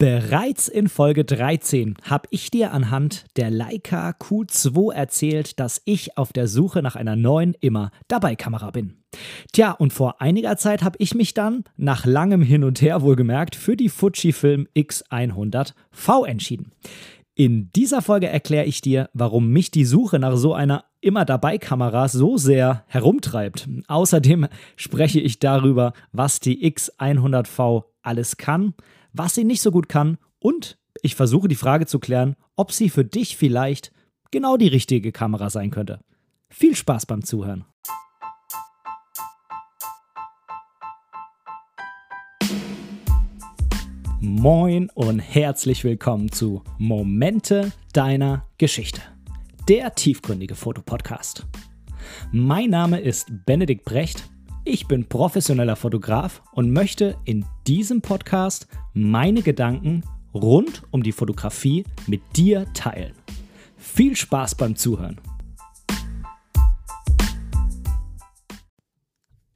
Bereits in Folge 13 habe ich dir anhand der Leica Q2 erzählt, dass ich auf der Suche nach einer neuen immer dabei Kamera bin. Tja, und vor einiger Zeit habe ich mich dann, nach langem Hin und Her wohlgemerkt, für die Fujifilm X100V entschieden. In dieser Folge erkläre ich dir, warum mich die Suche nach so einer immer dabei Kamera so sehr herumtreibt. Außerdem spreche ich darüber, was die X100V alles kann, was sie nicht so gut kann und ich versuche die Frage zu klären, ob sie für dich vielleicht genau die richtige Kamera sein könnte. Viel Spaß beim Zuhören. Moin und herzlich willkommen zu Momente deiner Geschichte, der tiefgründige Fotopodcast. Mein Name ist Benedikt Brecht ich bin professioneller Fotograf und möchte in diesem Podcast meine Gedanken rund um die Fotografie mit dir teilen. Viel Spaß beim Zuhören.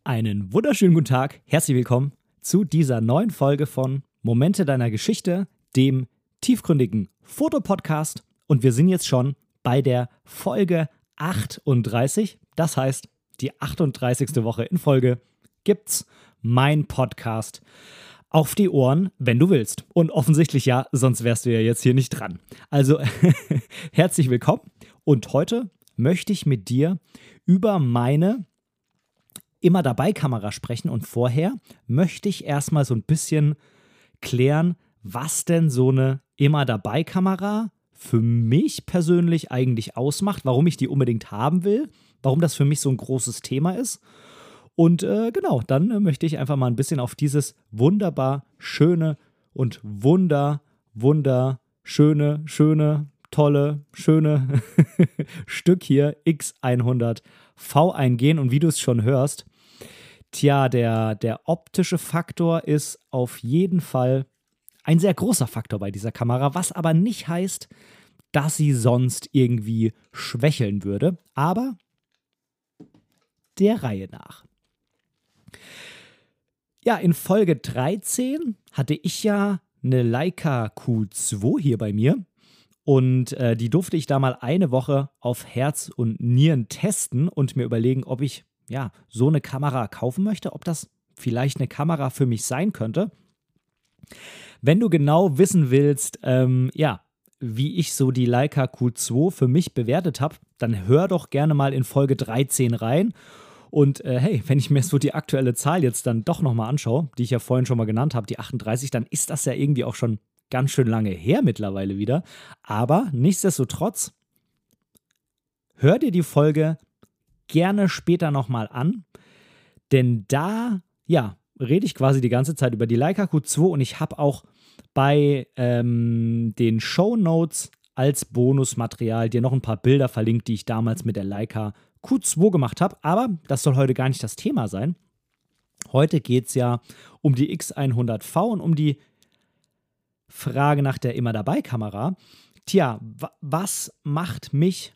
Einen wunderschönen guten Tag, herzlich willkommen zu dieser neuen Folge von Momente deiner Geschichte, dem tiefgründigen Fotopodcast. Und wir sind jetzt schon bei der Folge 38. Das heißt, die 38. Woche in Folge, gibt's mein Podcast auf die Ohren, wenn du willst. Und offensichtlich ja, sonst wärst du ja jetzt hier nicht dran. Also herzlich willkommen und heute möchte ich mit dir über meine immer dabei Kamera sprechen und vorher möchte ich erstmal so ein bisschen klären, was denn so eine immer dabei Kamera für mich persönlich eigentlich ausmacht, warum ich die unbedingt haben will warum das für mich so ein großes Thema ist. Und äh, genau, dann äh, möchte ich einfach mal ein bisschen auf dieses wunderbar schöne und wunder, wunder, schöne, schöne, tolle, schöne Stück hier X100V eingehen. Und wie du es schon hörst, tja, der, der optische Faktor ist auf jeden Fall ein sehr großer Faktor bei dieser Kamera, was aber nicht heißt, dass sie sonst irgendwie schwächeln würde. Aber der Reihe nach. Ja, in Folge 13 hatte ich ja eine Leica Q2 hier bei mir und äh, die durfte ich da mal eine Woche auf Herz und Nieren testen und mir überlegen, ob ich ja so eine Kamera kaufen möchte, ob das vielleicht eine Kamera für mich sein könnte. Wenn du genau wissen willst, ähm, ja, wie ich so die Leica Q2 für mich bewertet habe, dann hör doch gerne mal in Folge 13 rein und äh, hey, wenn ich mir so die aktuelle Zahl jetzt dann doch nochmal anschaue, die ich ja vorhin schon mal genannt habe, die 38, dann ist das ja irgendwie auch schon ganz schön lange her mittlerweile wieder. Aber nichtsdestotrotz, hör dir die Folge gerne später nochmal an, denn da, ja, rede ich quasi die ganze Zeit über die Leica Q2 und ich habe auch bei ähm, den Show Notes als Bonusmaterial dir noch ein paar Bilder verlinkt, die ich damals mit der Leica Q2 gemacht habe. Aber das soll heute gar nicht das Thema sein. Heute geht es ja um die X100V und um die Frage nach der immer dabei Kamera. Tja, was macht mich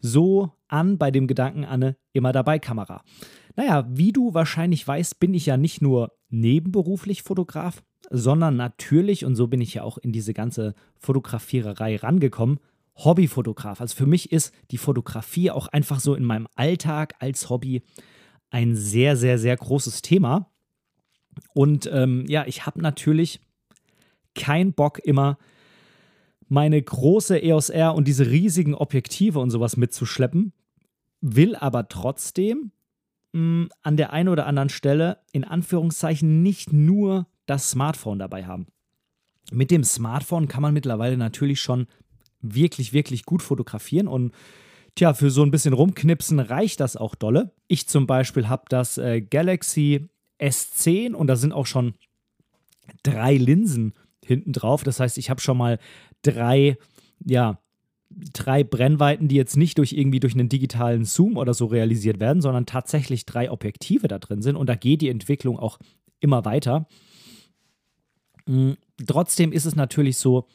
so an bei dem Gedanken an eine immer dabei Kamera? Naja, wie du wahrscheinlich weißt, bin ich ja nicht nur nebenberuflich Fotograf, sondern natürlich, und so bin ich ja auch in diese ganze Fotografiererei rangekommen, Hobbyfotograf. Also für mich ist die Fotografie auch einfach so in meinem Alltag als Hobby ein sehr, sehr, sehr großes Thema. Und ähm, ja, ich habe natürlich keinen Bock immer meine große EOS R und diese riesigen Objektive und sowas mitzuschleppen, will aber trotzdem mh, hm, an der einen oder anderen Stelle in Anführungszeichen nicht nur das Smartphone dabei haben. Mit dem Smartphone kann man mittlerweile natürlich schon wirklich, wirklich gut fotografieren und tja, für so ein bisschen rumknipsen reicht das auch dolle. Ich zum Beispiel habe das äh, Galaxy S10 und da sind auch schon drei Linsen hinten drauf. Das heißt, ich habe schon mal drei, ja, drei Brennweiten, die jetzt nicht durch irgendwie durch einen digitalen Zoom oder so realisiert werden, sondern tatsächlich drei Objektive da drin sind und da geht die Entwicklung auch immer weiter. Mhm. Trotzdem ist es natürlich so,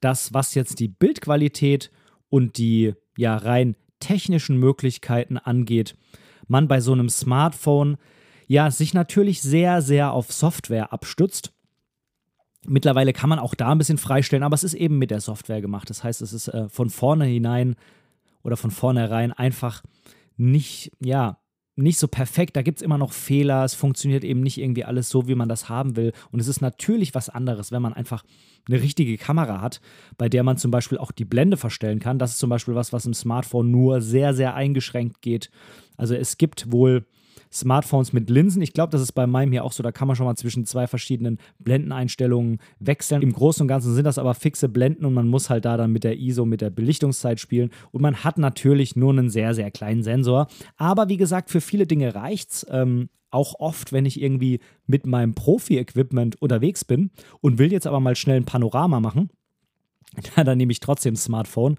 dass was jetzt die Bildqualität und die ja rein technischen Möglichkeiten angeht, man bei so einem Smartphone ja sich natürlich sehr, sehr auf Software abstützt. Mittlerweile kann man auch da ein bisschen freistellen, aber es ist eben mit der Software gemacht. Das heißt, es ist äh, von vorne hinein oder von vornherein einfach nicht, ja, nicht so perfekt. Da gibt es immer noch Fehler. Es funktioniert eben nicht irgendwie alles so, wie man das haben will. Und es ist natürlich was anderes, wenn man einfach eine richtige Kamera hat, bei der man zum Beispiel auch die Blende verstellen kann. Das ist zum Beispiel was, was im Smartphone nur sehr, sehr eingeschränkt geht. Also es gibt wohl Smartphones mit Linsen. Ich glaube, das ist bei meinem hier auch so. Da kann man schon mal zwischen zwei verschiedenen Blendeneinstellungen wechseln. Im Großen und Ganzen sind das aber fixe Blenden und man muss halt da dann mit der ISO, mit der Belichtungszeit spielen. Und man hat natürlich nur einen sehr, sehr kleinen Sensor. Aber wie gesagt, für viele Dinge reicht's. Ähm, auch oft, wenn ich irgendwie mit meinem Profi-Equipment unterwegs bin und will jetzt aber mal schnell ein Panorama machen, dann nehme ich trotzdem Smartphone,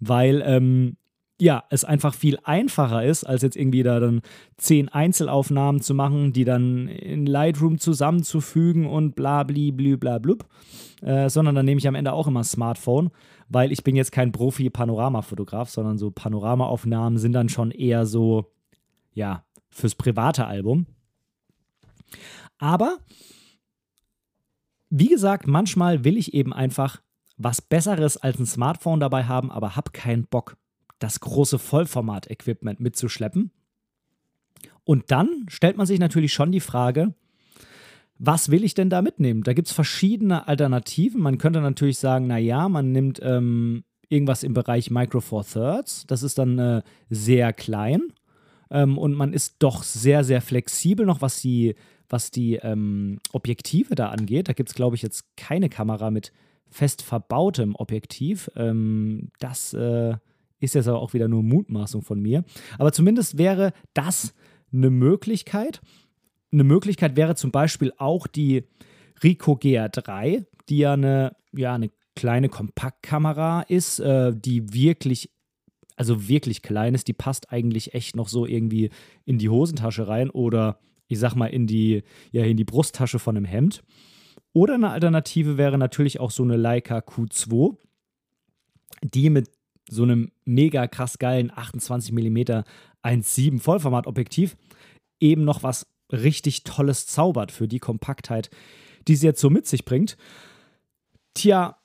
weil ähm, ja, es einfach viel einfacher ist, als jetzt irgendwie da dann zehn Einzelaufnahmen zu machen, die dann in Lightroom zusammenzufügen und bla bli blü bla blub, äh, sondern dann nehme ich am Ende auch immer Smartphone, weil ich bin jetzt kein Profi-Panoramafotograf, sondern so Panoramaaufnahmen sind dann schon eher so, ja, fürs private Album. Aber, wie gesagt, manchmal will ich eben einfach was Besseres als ein Smartphone dabei haben, aber habe keinen Bock das große Vollformat-Equipment mitzuschleppen. Und dann stellt man sich natürlich schon die Frage, was will ich denn da mitnehmen? Da gibt es verschiedene Alternativen. Man könnte natürlich sagen, naja, man nimmt ähm, irgendwas im Bereich Micro Four Thirds. Das ist dann äh, sehr klein. Ähm, und man ist doch sehr, sehr flexibel noch, was die, was die ähm, Objektive da angeht. Da gibt es, glaube ich, jetzt keine Kamera mit fest verbautem Objektiv. Ähm, das äh, ist jetzt aber auch wieder nur Mutmaßung von mir. Aber zumindest wäre das eine Möglichkeit. Eine Möglichkeit wäre zum Beispiel auch die Ricoh GR3, die ja eine, ja, eine kleine Kompaktkamera ist, äh, die wirklich, also wirklich klein ist. Die passt eigentlich echt noch so irgendwie in die Hosentasche rein oder ich sag mal in die, ja, in die Brusttasche von einem Hemd. Oder eine Alternative wäre natürlich auch so eine Leica Q2, die mit so einem mega krass geilen 28 mm 1.7 Vollformat-Objektiv eben noch was richtig Tolles zaubert für die Kompaktheit, die sie jetzt so mit sich bringt. Tja,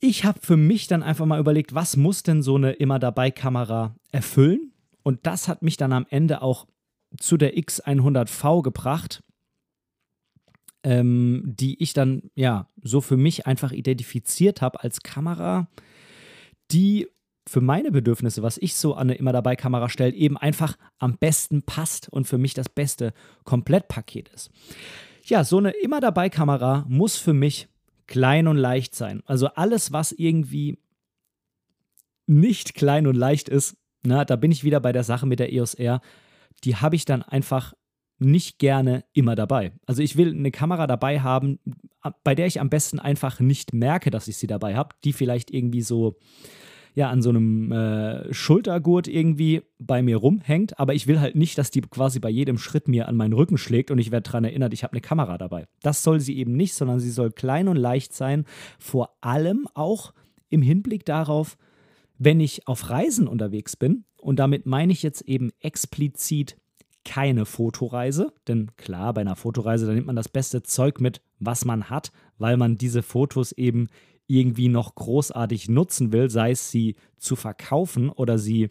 ich habe für mich dann einfach mal überlegt, was muss denn so eine immer dabei Kamera erfüllen? Und das hat mich dann am Ende auch zu der X100V gebracht, ähm, die ich dann ja so für mich einfach identifiziert habe als Kamera, die für meine Bedürfnisse, was ich so an eine immer dabei Kamera stelle, eben einfach am besten passt und für mich das beste Komplettpaket ist. Ja, so eine immer dabei Kamera muss für mich klein und leicht sein. Also alles, was irgendwie nicht klein und leicht ist, na, da bin ich wieder bei der Sache mit der EOS R, die habe ich dann einfach nicht gerne immer dabei. Also ich will eine Kamera dabei haben, bei der ich am besten einfach nicht merke, dass ich sie dabei habe, die vielleicht irgendwie so ja an so einem äh, Schultergurt irgendwie bei mir rumhängt, aber ich will halt nicht, dass die quasi bei jedem Schritt mir an meinen Rücken schlägt und ich werde daran erinnert, ich habe eine Kamera dabei. Das soll sie eben nicht, sondern sie soll klein und leicht sein, vor allem auch im Hinblick darauf, wenn ich auf Reisen unterwegs bin und damit meine ich jetzt eben explizit keine Fotoreise, denn klar, bei einer Fotoreise, da nimmt man das beste Zeug mit, was man hat, weil man diese Fotos eben irgendwie noch großartig nutzen will, sei es sie zu verkaufen oder sie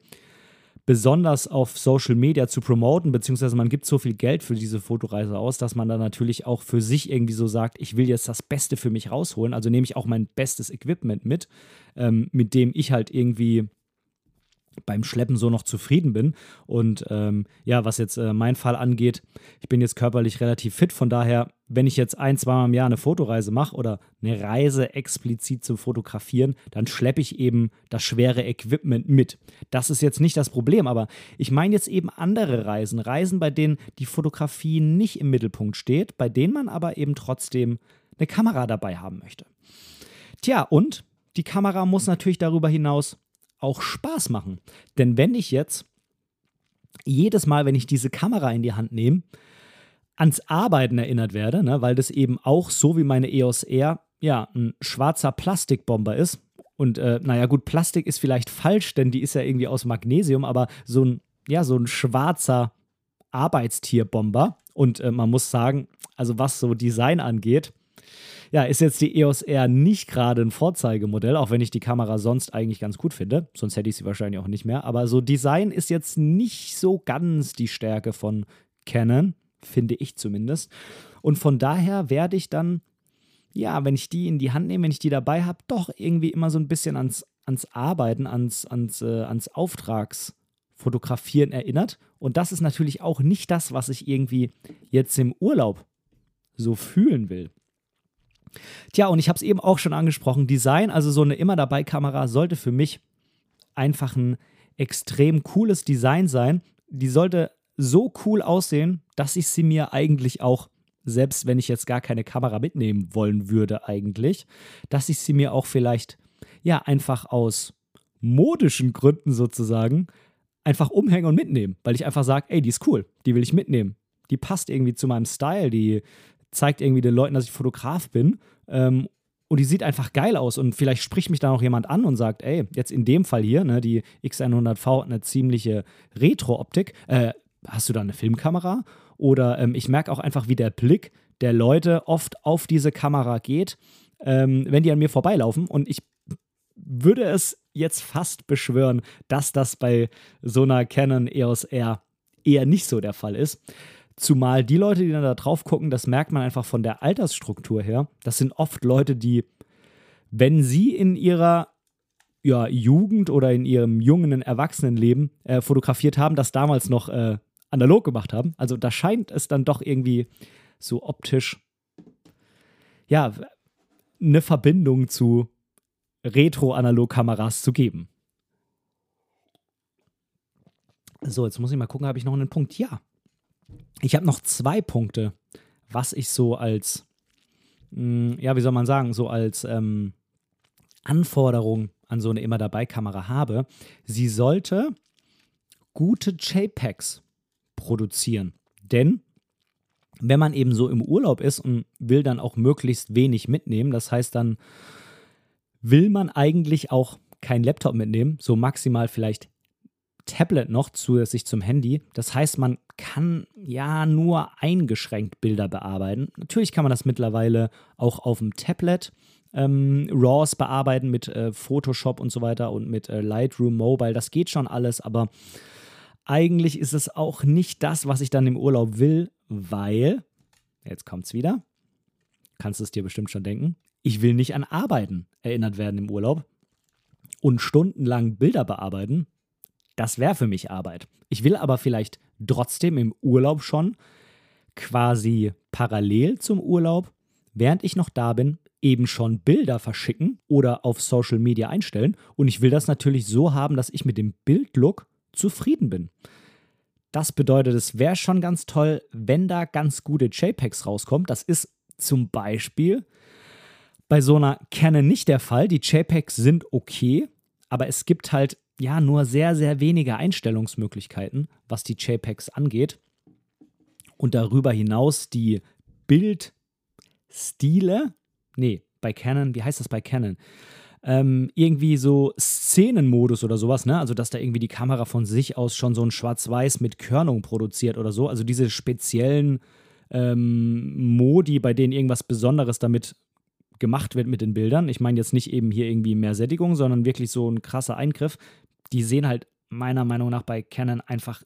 besonders auf Social Media zu promoten, beziehungsweise man gibt so viel Geld für diese Fotoreise aus, dass man dann natürlich auch für sich irgendwie so sagt, ich will jetzt das Beste für mich rausholen, also nehme ich auch mein bestes Equipment mit, ähm, mit dem ich halt irgendwie beim Schleppen so noch zufrieden bin. Und ähm, ja, was jetzt äh, mein Fall angeht, ich bin jetzt körperlich relativ fit, von daher, wenn ich jetzt ein, zweimal im Jahr eine Fotoreise mache oder eine Reise explizit zum Fotografieren, dann schleppe ich eben das schwere Equipment mit. Das ist jetzt nicht das Problem, aber ich meine jetzt eben andere Reisen, Reisen, bei denen die Fotografie nicht im Mittelpunkt steht, bei denen man aber eben trotzdem eine Kamera dabei haben möchte. Tja, und die Kamera muss natürlich darüber hinaus auch Spaß machen. Denn wenn ich jetzt jedes Mal, wenn ich diese Kamera in die Hand nehme, ans Arbeiten erinnert werde, ne, weil das eben auch so wie meine EOS R ja ein schwarzer Plastikbomber ist. Und äh, naja, gut, Plastik ist vielleicht falsch, denn die ist ja irgendwie aus Magnesium, aber so ein, ja, so ein schwarzer Arbeitstierbomber. Und äh, man muss sagen, also was so Design angeht, Ja, ist jetzt die EOS R nicht gerade ein Vorzeigemodell, auch wenn ich die Kamera sonst eigentlich ganz gut finde. Sonst hätte ich sie wahrscheinlich auch nicht mehr. Aber so Design ist jetzt nicht so ganz die Stärke von Canon, finde ich zumindest. Und von daher werde ich dann, ja, wenn ich die in die Hand nehme, wenn ich die dabei habe, doch irgendwie immer so ein bisschen ans, ans Arbeiten, ans, ans, äh, ans Auftragsfotografieren erinnert. Und das ist natürlich auch nicht das, was ich irgendwie jetzt im Urlaub so fühlen will. Tja, und ich habe es eben auch schon angesprochen, Design, also so eine immer dabei Kamera sollte für mich einfach ein extrem cooles Design sein. Die sollte so cool aussehen, dass ich sie mir eigentlich auch, selbst wenn ich jetzt gar keine Kamera mitnehmen wollen würde eigentlich, dass ich sie mir auch vielleicht, ja, einfach aus modischen Gründen sozusagen, einfach umhängen und mitnehmen, weil ich einfach sage, ey, die ist cool, die will ich mitnehmen. Die passt irgendwie zu meinem Style, die zeigt irgendwie den Leuten, dass ich Fotograf bin. Ähm, und die sieht einfach geil aus. Und vielleicht spricht mich da noch jemand an und sagt, ey, jetzt in dem Fall hier, ne, die X100V hat eine ziemliche Retro-Optik. Äh, hast du da eine Filmkamera? Oder ähm, ich merke auch einfach, wie der Blick der Leute oft auf diese Kamera geht, ähm, wenn die an mir vorbeilaufen. Und ich würde es jetzt fast beschwören, dass das bei so einer Canon EOS R eher nicht so der Fall ist. Zumal die Leute, die dann da drauf gucken, das merkt man einfach von der Altersstruktur her. Das sind oft Leute, die, wenn sie in ihrer ja, Jugend oder in ihrem jungen Erwachsenenleben äh, fotografiert haben, das damals noch äh, analog gemacht haben. Also da scheint es dann doch irgendwie so optisch, ja, eine Verbindung zu Retro-Analog-Kameras zu geben. So, jetzt muss ich mal gucken, habe ich noch einen Punkt? Ja, ich habe noch zwei Punkte, was ich so als, mh, hm, ja, wie soll man sagen, so als ähm, Anforderung an so eine immer dabei Kamera habe. Sie sollte gute JPEGs produzieren. Denn wenn man eben so im Urlaub ist und will dann auch möglichst wenig mitnehmen, das heißt dann will man eigentlich auch keinen Laptop mitnehmen, so maximal vielleicht Tablet noch zusätzlich zum Handy. Das heißt, man kann ja nur eingeschränkt Bilder bearbeiten. Natürlich kann man das mittlerweile auch auf dem Tablet ähm, RAWs bearbeiten mit äh, Photoshop und so weiter und mit äh, Lightroom Mobile. Das geht schon alles, aber eigentlich ist es auch nicht das, was ich dann im Urlaub will, weil, jetzt kommt es wieder, kannst du es dir bestimmt schon denken, ich will nicht an Arbeiten erinnert werden im Urlaub und stundenlang Bilder bearbeiten das wäre für mich Arbeit. Ich will aber vielleicht trotzdem im Urlaub schon quasi parallel zum Urlaub, während ich noch da bin, eben schon Bilder verschicken oder auf Social Media einstellen. Und ich will das natürlich so haben, dass ich mit dem Bildlook zufrieden bin. Das bedeutet, es wäre schon ganz toll, wenn da ganz gute JPEGs rauskommen. Das ist zum Beispiel bei so einer Canon nicht der Fall. Die JPEGs sind okay, aber es gibt halt ja nur sehr, sehr wenige Einstellungsmöglichkeiten, was die JPEGs angeht. Und darüber hinaus die Bildstile, nee, bei Canon, wie heißt das bei Canon? Ähm, irgendwie so Szenenmodus oder sowas, ne? Also, dass da irgendwie die Kamera von sich aus schon so ein Schwarz-Weiß mit Körnung produziert oder so. Also diese speziellen ähm, Modi, bei denen irgendwas Besonderes damit gemacht wird mit den Bildern. Ich meine jetzt nicht eben hier irgendwie mehr Sättigung, sondern wirklich so ein krasser Eingriff. Die sehen halt meiner Meinung nach bei Canon einfach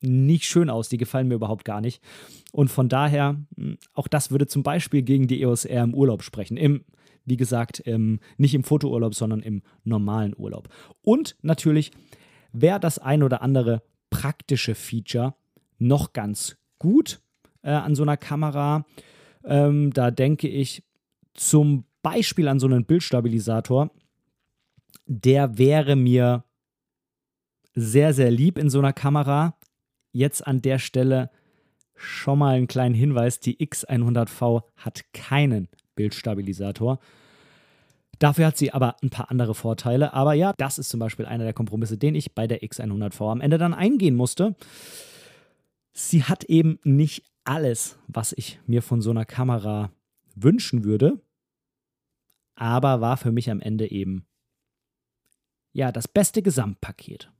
nicht schön aus. Die gefallen mir überhaupt gar nicht. Und von daher, hm, auch das würde zum Beispiel gegen die EOS R im Urlaub sprechen. Im, wie gesagt, im, nicht im Fotourlaub, sondern im normalen Urlaub. Und natürlich wäre das ein oder andere praktische Feature noch ganz gut äh, an so einer Kamera. Ähm, da denke ich zum Beispiel an so einen Bildstabilisator, der wäre mir sehr, sehr lieb in so einer Kamera. Jetzt an der Stelle schon mal einen kleinen Hinweis: Die X100V hat keinen Bildstabilisator. Dafür hat sie aber ein paar andere Vorteile. Aber ja, das ist zum Beispiel einer der Kompromisse, den ich bei der X100V am Ende dann eingehen musste. Sie hat eben nicht alles, was ich mir von so einer Kamera wünschen würde aber war für mich am Ende eben ja das beste Gesamtpaket.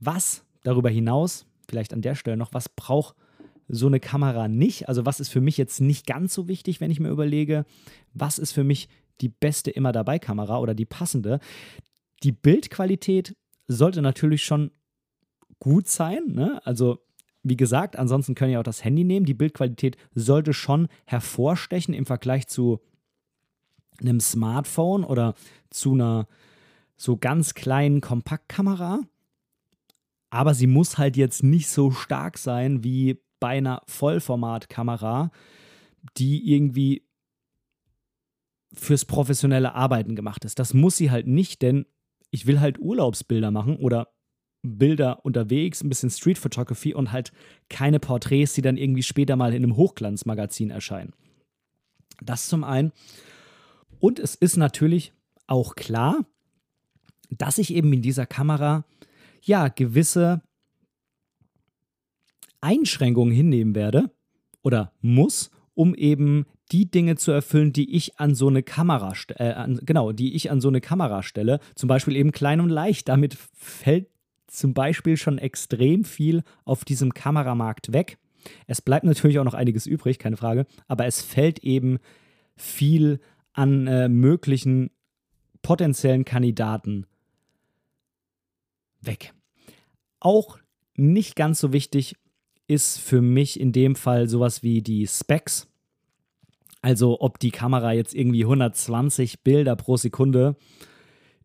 Was darüber hinaus, vielleicht an der Stelle noch, was braucht so eine Kamera nicht? Also was ist für mich jetzt nicht ganz so wichtig, wenn ich mir überlege, was ist für mich die beste immer dabei Kamera oder die passende? Die Bildqualität sollte natürlich schon gut sein. Ne? Also wie gesagt, ansonsten können ihr auch das Handy nehmen. Die Bildqualität sollte schon hervorstechen im Vergleich zu einem Smartphone oder zu einer so ganz kleinen Kompaktkamera. Aber sie muss halt jetzt nicht so stark sein wie bei einer Vollformatkamera, die irgendwie fürs professionelle Arbeiten gemacht ist. Das muss sie halt nicht, denn ich will halt Urlaubsbilder machen oder Bilder unterwegs, ein bisschen Street Photography und halt keine Porträts, die dann irgendwie später mal in einem Hochglanzmagazin erscheinen. Das zum einen. Und es ist natürlich auch klar, dass ich eben in dieser Kamera ja gewisse Einschränkungen hinnehmen werde oder muss, um eben die Dinge zu erfüllen, die ich an so eine Kamera, äh, an, genau, die ich an so eine Kamera stelle. Zum Beispiel eben klein und leicht. Damit fällt zum Beispiel schon extrem viel auf diesem Kameramarkt weg. Es bleibt natürlich auch noch einiges übrig, keine Frage, aber es fällt eben viel an äh, möglichen potenziellen Kandidaten weg. Auch nicht ganz so wichtig ist für mich in dem Fall sowas wie die Specs. Also ob die Kamera jetzt irgendwie 120 Bilder pro Sekunde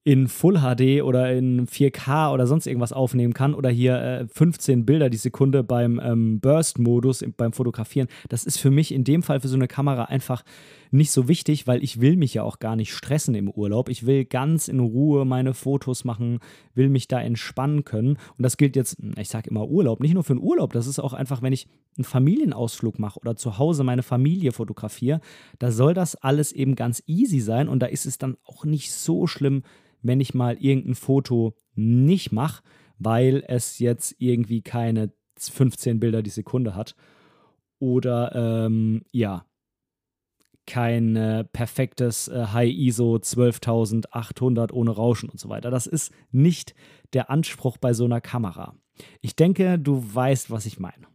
in Full HD oder in 4K oder sonst irgendwas aufnehmen kann oder hier äh, 15 Bilder die Sekunde beim ähm, Burst-Modus beim Fotografieren. Das ist für mich in dem Fall für so eine Kamera einfach nicht so wichtig, weil ich will mich ja auch gar nicht stressen im Urlaub. Ich will ganz in Ruhe meine Fotos machen, will mich da entspannen können. Und das gilt jetzt, ich sage immer Urlaub, nicht nur für einen Urlaub, das ist auch einfach, wenn ich einen Familienausflug mache oder zu Hause meine Familie fotografiere, da soll das alles eben ganz easy sein und da ist es dann auch nicht so schlimm, wenn ich mal irgendein Foto nicht mache, weil es jetzt irgendwie keine 15 Bilder die Sekunde hat. Oder ähm, ja, kein äh, perfektes äh, High ISO 12800 ohne Rauschen und so weiter. Das ist nicht der Anspruch bei so einer Kamera. Ich denke, du weißt, was ich meine.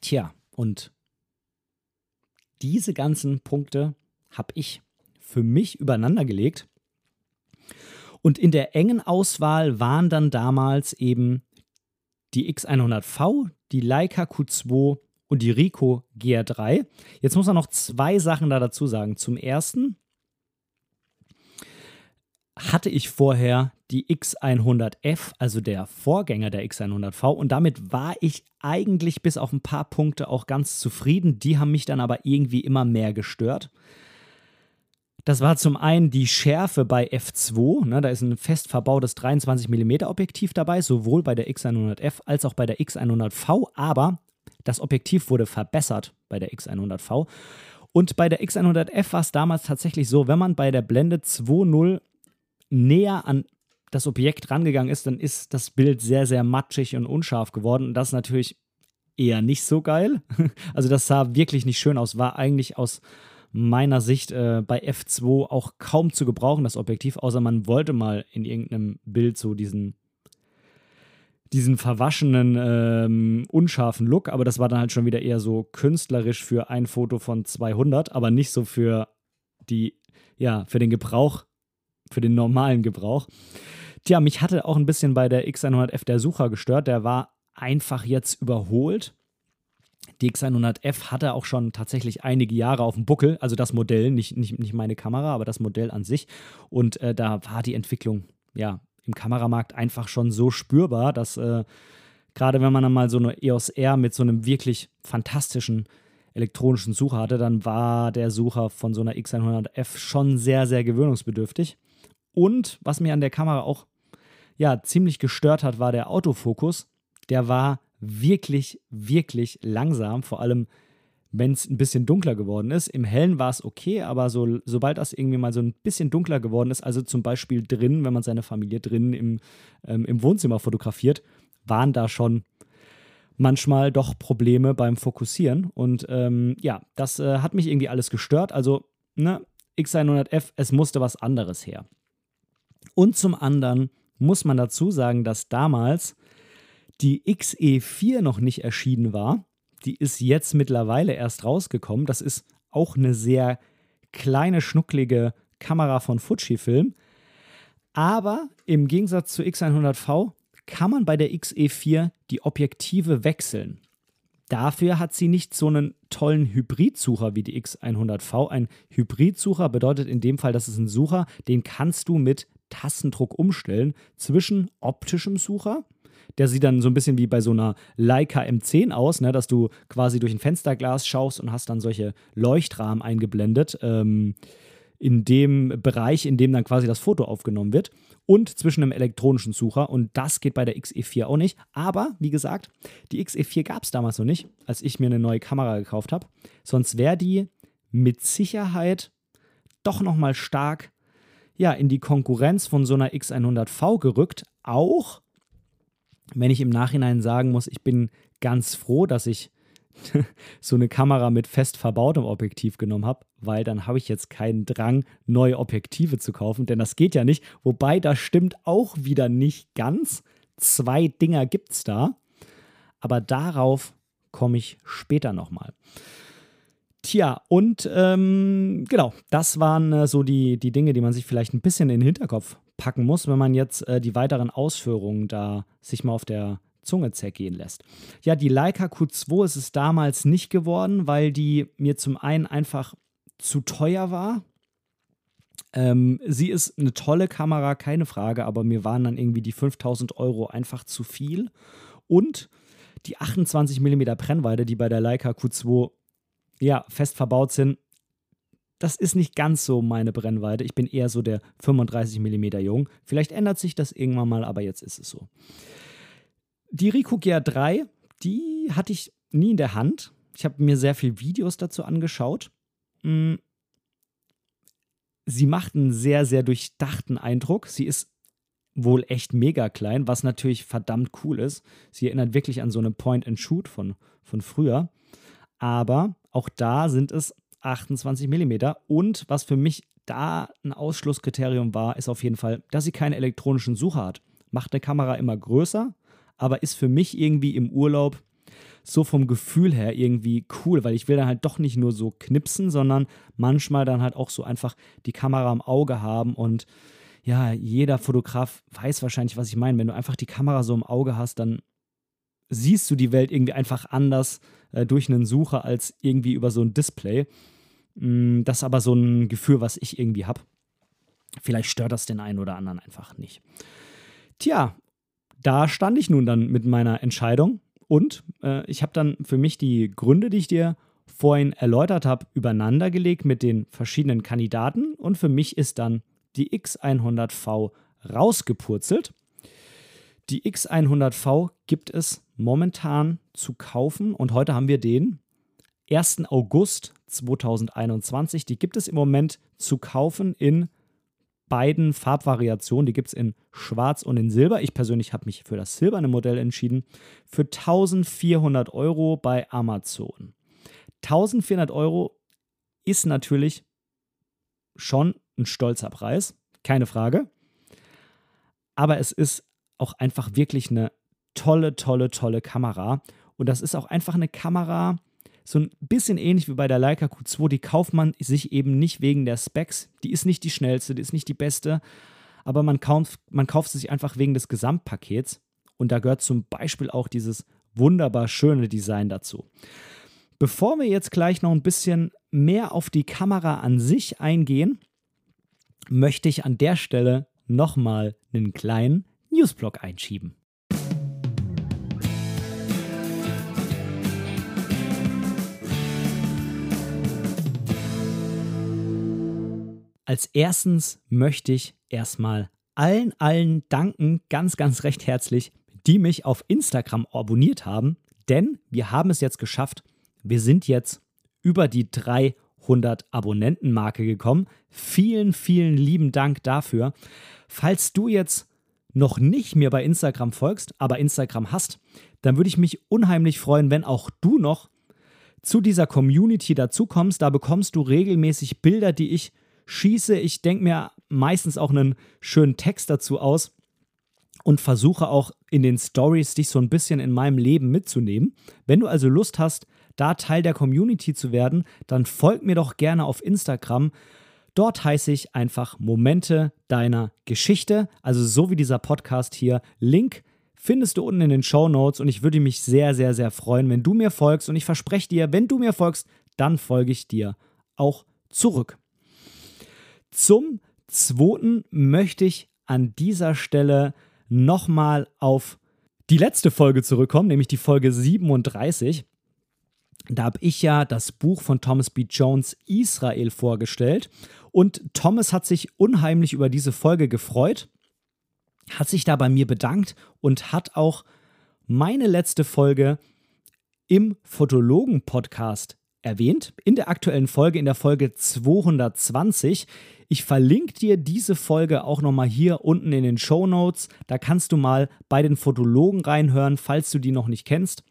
Tja, und diese ganzen Punkte habe ich für mich übereinander gelegt. Und in der engen Auswahl waren dann damals eben die X100V, die Leica Q2 und die Ricoh GR3. Jetzt muss man noch zwei Sachen da dazu sagen. Zum ersten hatte ich vorher die X100F, also der Vorgänger der X100V. Und damit war ich eigentlich bis auf ein paar Punkte auch ganz zufrieden. Die haben mich dann aber irgendwie immer mehr gestört. Das war zum einen die Schärfe bei F2. Ne, da ist ein fest verbautes 23 mm Objektiv dabei, sowohl bei der X100F als auch bei der X100V. Aber das Objektiv wurde verbessert bei der X100V. Und bei der X100F war es damals tatsächlich so, wenn man bei der Blende 2.0 näher an das Objekt rangegangen ist, dann ist das Bild sehr, sehr matschig und unscharf geworden. Und das ist natürlich eher nicht so geil. Also das sah wirklich nicht schön aus, war eigentlich aus meiner Sicht äh, bei F2 auch kaum zu gebrauchen, das Objektiv, außer man wollte mal in irgendeinem Bild so diesen, diesen verwaschenen, ähm, unscharfen Look, aber das war dann halt schon wieder eher so künstlerisch für ein Foto von 200, aber nicht so für die, ja, für den Gebrauch für den normalen Gebrauch. Tja, mich hatte auch ein bisschen bei der X100F der Sucher gestört. Der war einfach jetzt überholt. Die X100F hatte auch schon tatsächlich einige Jahre auf dem Buckel, also das Modell, nicht, nicht, nicht meine Kamera, aber das Modell an sich. Und äh, da war die Entwicklung ja im Kameramarkt einfach schon so spürbar, dass äh, gerade wenn man dann mal so eine EOS R mit so einem wirklich fantastischen elektronischen Sucher hatte, dann war der Sucher von so einer X100F schon sehr, sehr gewöhnungsbedürftig. Und was mir an der Kamera auch ja, ziemlich gestört hat, war der Autofokus. Der war wirklich, wirklich langsam, vor allem wenn es ein bisschen dunkler geworden ist. Im Hellen war es okay, aber so, sobald das irgendwie mal so ein bisschen dunkler geworden ist, also zum Beispiel drin, wenn man seine Familie drin im, ähm, im Wohnzimmer fotografiert, waren da schon manchmal doch Probleme beim Fokussieren. Und ähm, ja, das äh, hat mich irgendwie alles gestört. Also, ne, X100F, es musste was anderes her. Und zum anderen muss man dazu sagen, dass damals die XE4 noch nicht erschienen war. Die ist jetzt mittlerweile erst rausgekommen. Das ist auch eine sehr kleine, schnucklige Kamera von Fujifilm. Aber im Gegensatz zur X100V kann man bei der XE4 die Objektive wechseln. Dafür hat sie nicht so einen tollen Hybridsucher wie die X100V. Ein Hybridsucher bedeutet in dem Fall, dass es ein Sucher, den kannst du mit Tastendruck umstellen zwischen optischem Sucher, der sieht dann so ein bisschen wie bei so einer Leica M10 aus, ne, dass du quasi durch ein Fensterglas schaust und hast dann solche Leuchtrahmen eingeblendet. Ähm, in dem Bereich, in dem dann quasi das Foto aufgenommen wird und zwischen einem elektronischen Sucher. Und das geht bei der XE4 auch nicht. Aber wie gesagt, die XE4 gab es damals noch nicht, als ich mir eine neue Kamera gekauft habe. Sonst wäre die mit Sicherheit doch nochmal stark ja, in die Konkurrenz von so einer X100V gerückt. Auch wenn ich im Nachhinein sagen muss, ich bin ganz froh, dass ich so eine Kamera mit fest verbautem Objektiv genommen habe, weil dann habe ich jetzt keinen Drang, neue Objektive zu kaufen, denn das geht ja nicht. Wobei, das stimmt auch wieder nicht ganz. Zwei Dinger gibt es da, aber darauf komme ich später nochmal. Tja, und ähm, genau, das waren äh, so die, die Dinge, die man sich vielleicht ein bisschen in den Hinterkopf packen muss, wenn man jetzt äh, die weiteren Ausführungen da sich mal auf der Zunge zergehen lässt. Ja, die Leica Q2 ist es damals nicht geworden, weil die mir zum einen einfach zu teuer war. Ähm, sie ist eine tolle Kamera, keine Frage, aber mir waren dann irgendwie die 5000 Euro einfach zu viel. Und die 28 mm Brennweite, die bei der Leica Q2 ja, fest verbaut sind, das ist nicht ganz so meine Brennweite. Ich bin eher so der 35 mm Jung. Vielleicht ändert sich das irgendwann mal, aber jetzt ist es so. Die Ricoh GR3, die hatte ich nie in der Hand. Ich habe mir sehr viele Videos dazu angeschaut. Mm. Sie macht einen sehr, sehr durchdachten Eindruck. Sie ist wohl echt mega klein, was natürlich verdammt cool ist. Sie erinnert wirklich an so eine Point-and-Shoot von, von früher. Aber auch da sind es 28 mm. Und was für mich da ein Ausschlusskriterium war, ist auf jeden Fall, dass sie keinen elektronischen Sucher hat. Macht eine Kamera immer größer, aber ist für mich irgendwie im Urlaub so vom Gefühl her irgendwie cool, weil ich will dann halt doch nicht nur so knipsen, sondern manchmal dann halt auch so einfach die Kamera im Auge haben und ja, jeder Fotograf weiß wahrscheinlich, was ich meine. Wenn du einfach die Kamera so im Auge hast, dann siehst du die Welt irgendwie einfach anders äh, durch einen Sucher als irgendwie über so ein Display. Mm, das ist aber so ein Gefühl, was ich irgendwie habe. Vielleicht stört das den einen oder anderen einfach nicht. Tja, da stand ich nun dann mit meiner Entscheidung und äh, ich habe dann für mich die Gründe, die ich dir vorhin erläutert habe, übereinander gelegt mit den verschiedenen Kandidaten und für mich ist dann die X100V rausgepurzelt. Die X100V gibt es momentan zu kaufen und heute haben wir den 1. August 2021. Die gibt es im Moment zu kaufen in beiden Farbvariationen. Die gibt es in Schwarz und in Silber. Ich persönlich habe mich für das silberne Modell entschieden. Für 1400 Euro bei Amazon. 1400 Euro ist natürlich schon ein stolzer Preis, keine Frage. Aber es ist auch einfach wirklich eine tolle, tolle, tolle Kamera. Und das ist auch einfach eine Kamera, so ein bisschen ähnlich wie bei der Leica Q2, die kauft man sich eben nicht wegen der Specs. Die ist nicht die schnellste, die ist nicht die beste, aber man kauft, man kauft sie sich einfach wegen des Gesamtpakets. Und da gehört zum Beispiel auch dieses wunderbar schöne Design dazu. Bevor wir jetzt gleich noch ein bisschen mehr auf die Kamera an sich eingehen, möchte ich an der Stelle nochmal einen kleinen Newsblock einschieben. Als erstens möchte ich erstmal allen, allen danken, ganz, ganz recht herzlich, die mich auf Instagram abonniert haben, denn wir haben es jetzt geschafft. Wir sind jetzt über die 300 Abonnentenmarke gekommen. Vielen, vielen lieben Dank dafür. Falls du jetzt noch nicht mir bei Instagram folgst, aber Instagram hast, dann würde ich mich unheimlich freuen, wenn auch du noch zu dieser Community dazukommst. Da bekommst du regelmäßig Bilder, die ich schieße. Ich denke mir meistens auch einen schönen Text dazu aus und versuche auch in den Stories dich so ein bisschen in meinem Leben mitzunehmen. Wenn du also Lust hast, da Teil der Community zu werden, dann folg mir doch gerne auf Instagram. Dort heiße ich einfach Momente deiner Geschichte, also so wie dieser Podcast hier. Link findest du unten in den Show Notes und ich würde mich sehr, sehr, sehr freuen, wenn du mir folgst. Und ich verspreche dir, wenn du mir folgst, dann folge ich dir auch zurück. Zum zweiten möchte ich an dieser Stelle nochmal auf die letzte Folge zurückkommen, nämlich die Folge 37. Da habe ich ja das Buch von Thomas B. Jones Israel vorgestellt und Thomas hat sich unheimlich über diese Folge gefreut, hat sich da bei mir bedankt und hat auch meine letzte Folge im Fotologen-Podcast erwähnt. In der aktuellen Folge, in der Folge 220. Ich verlinke dir diese Folge auch nochmal hier unten in den Show Notes. Da kannst du mal bei den Fotologen reinhören, falls du die noch nicht kennst.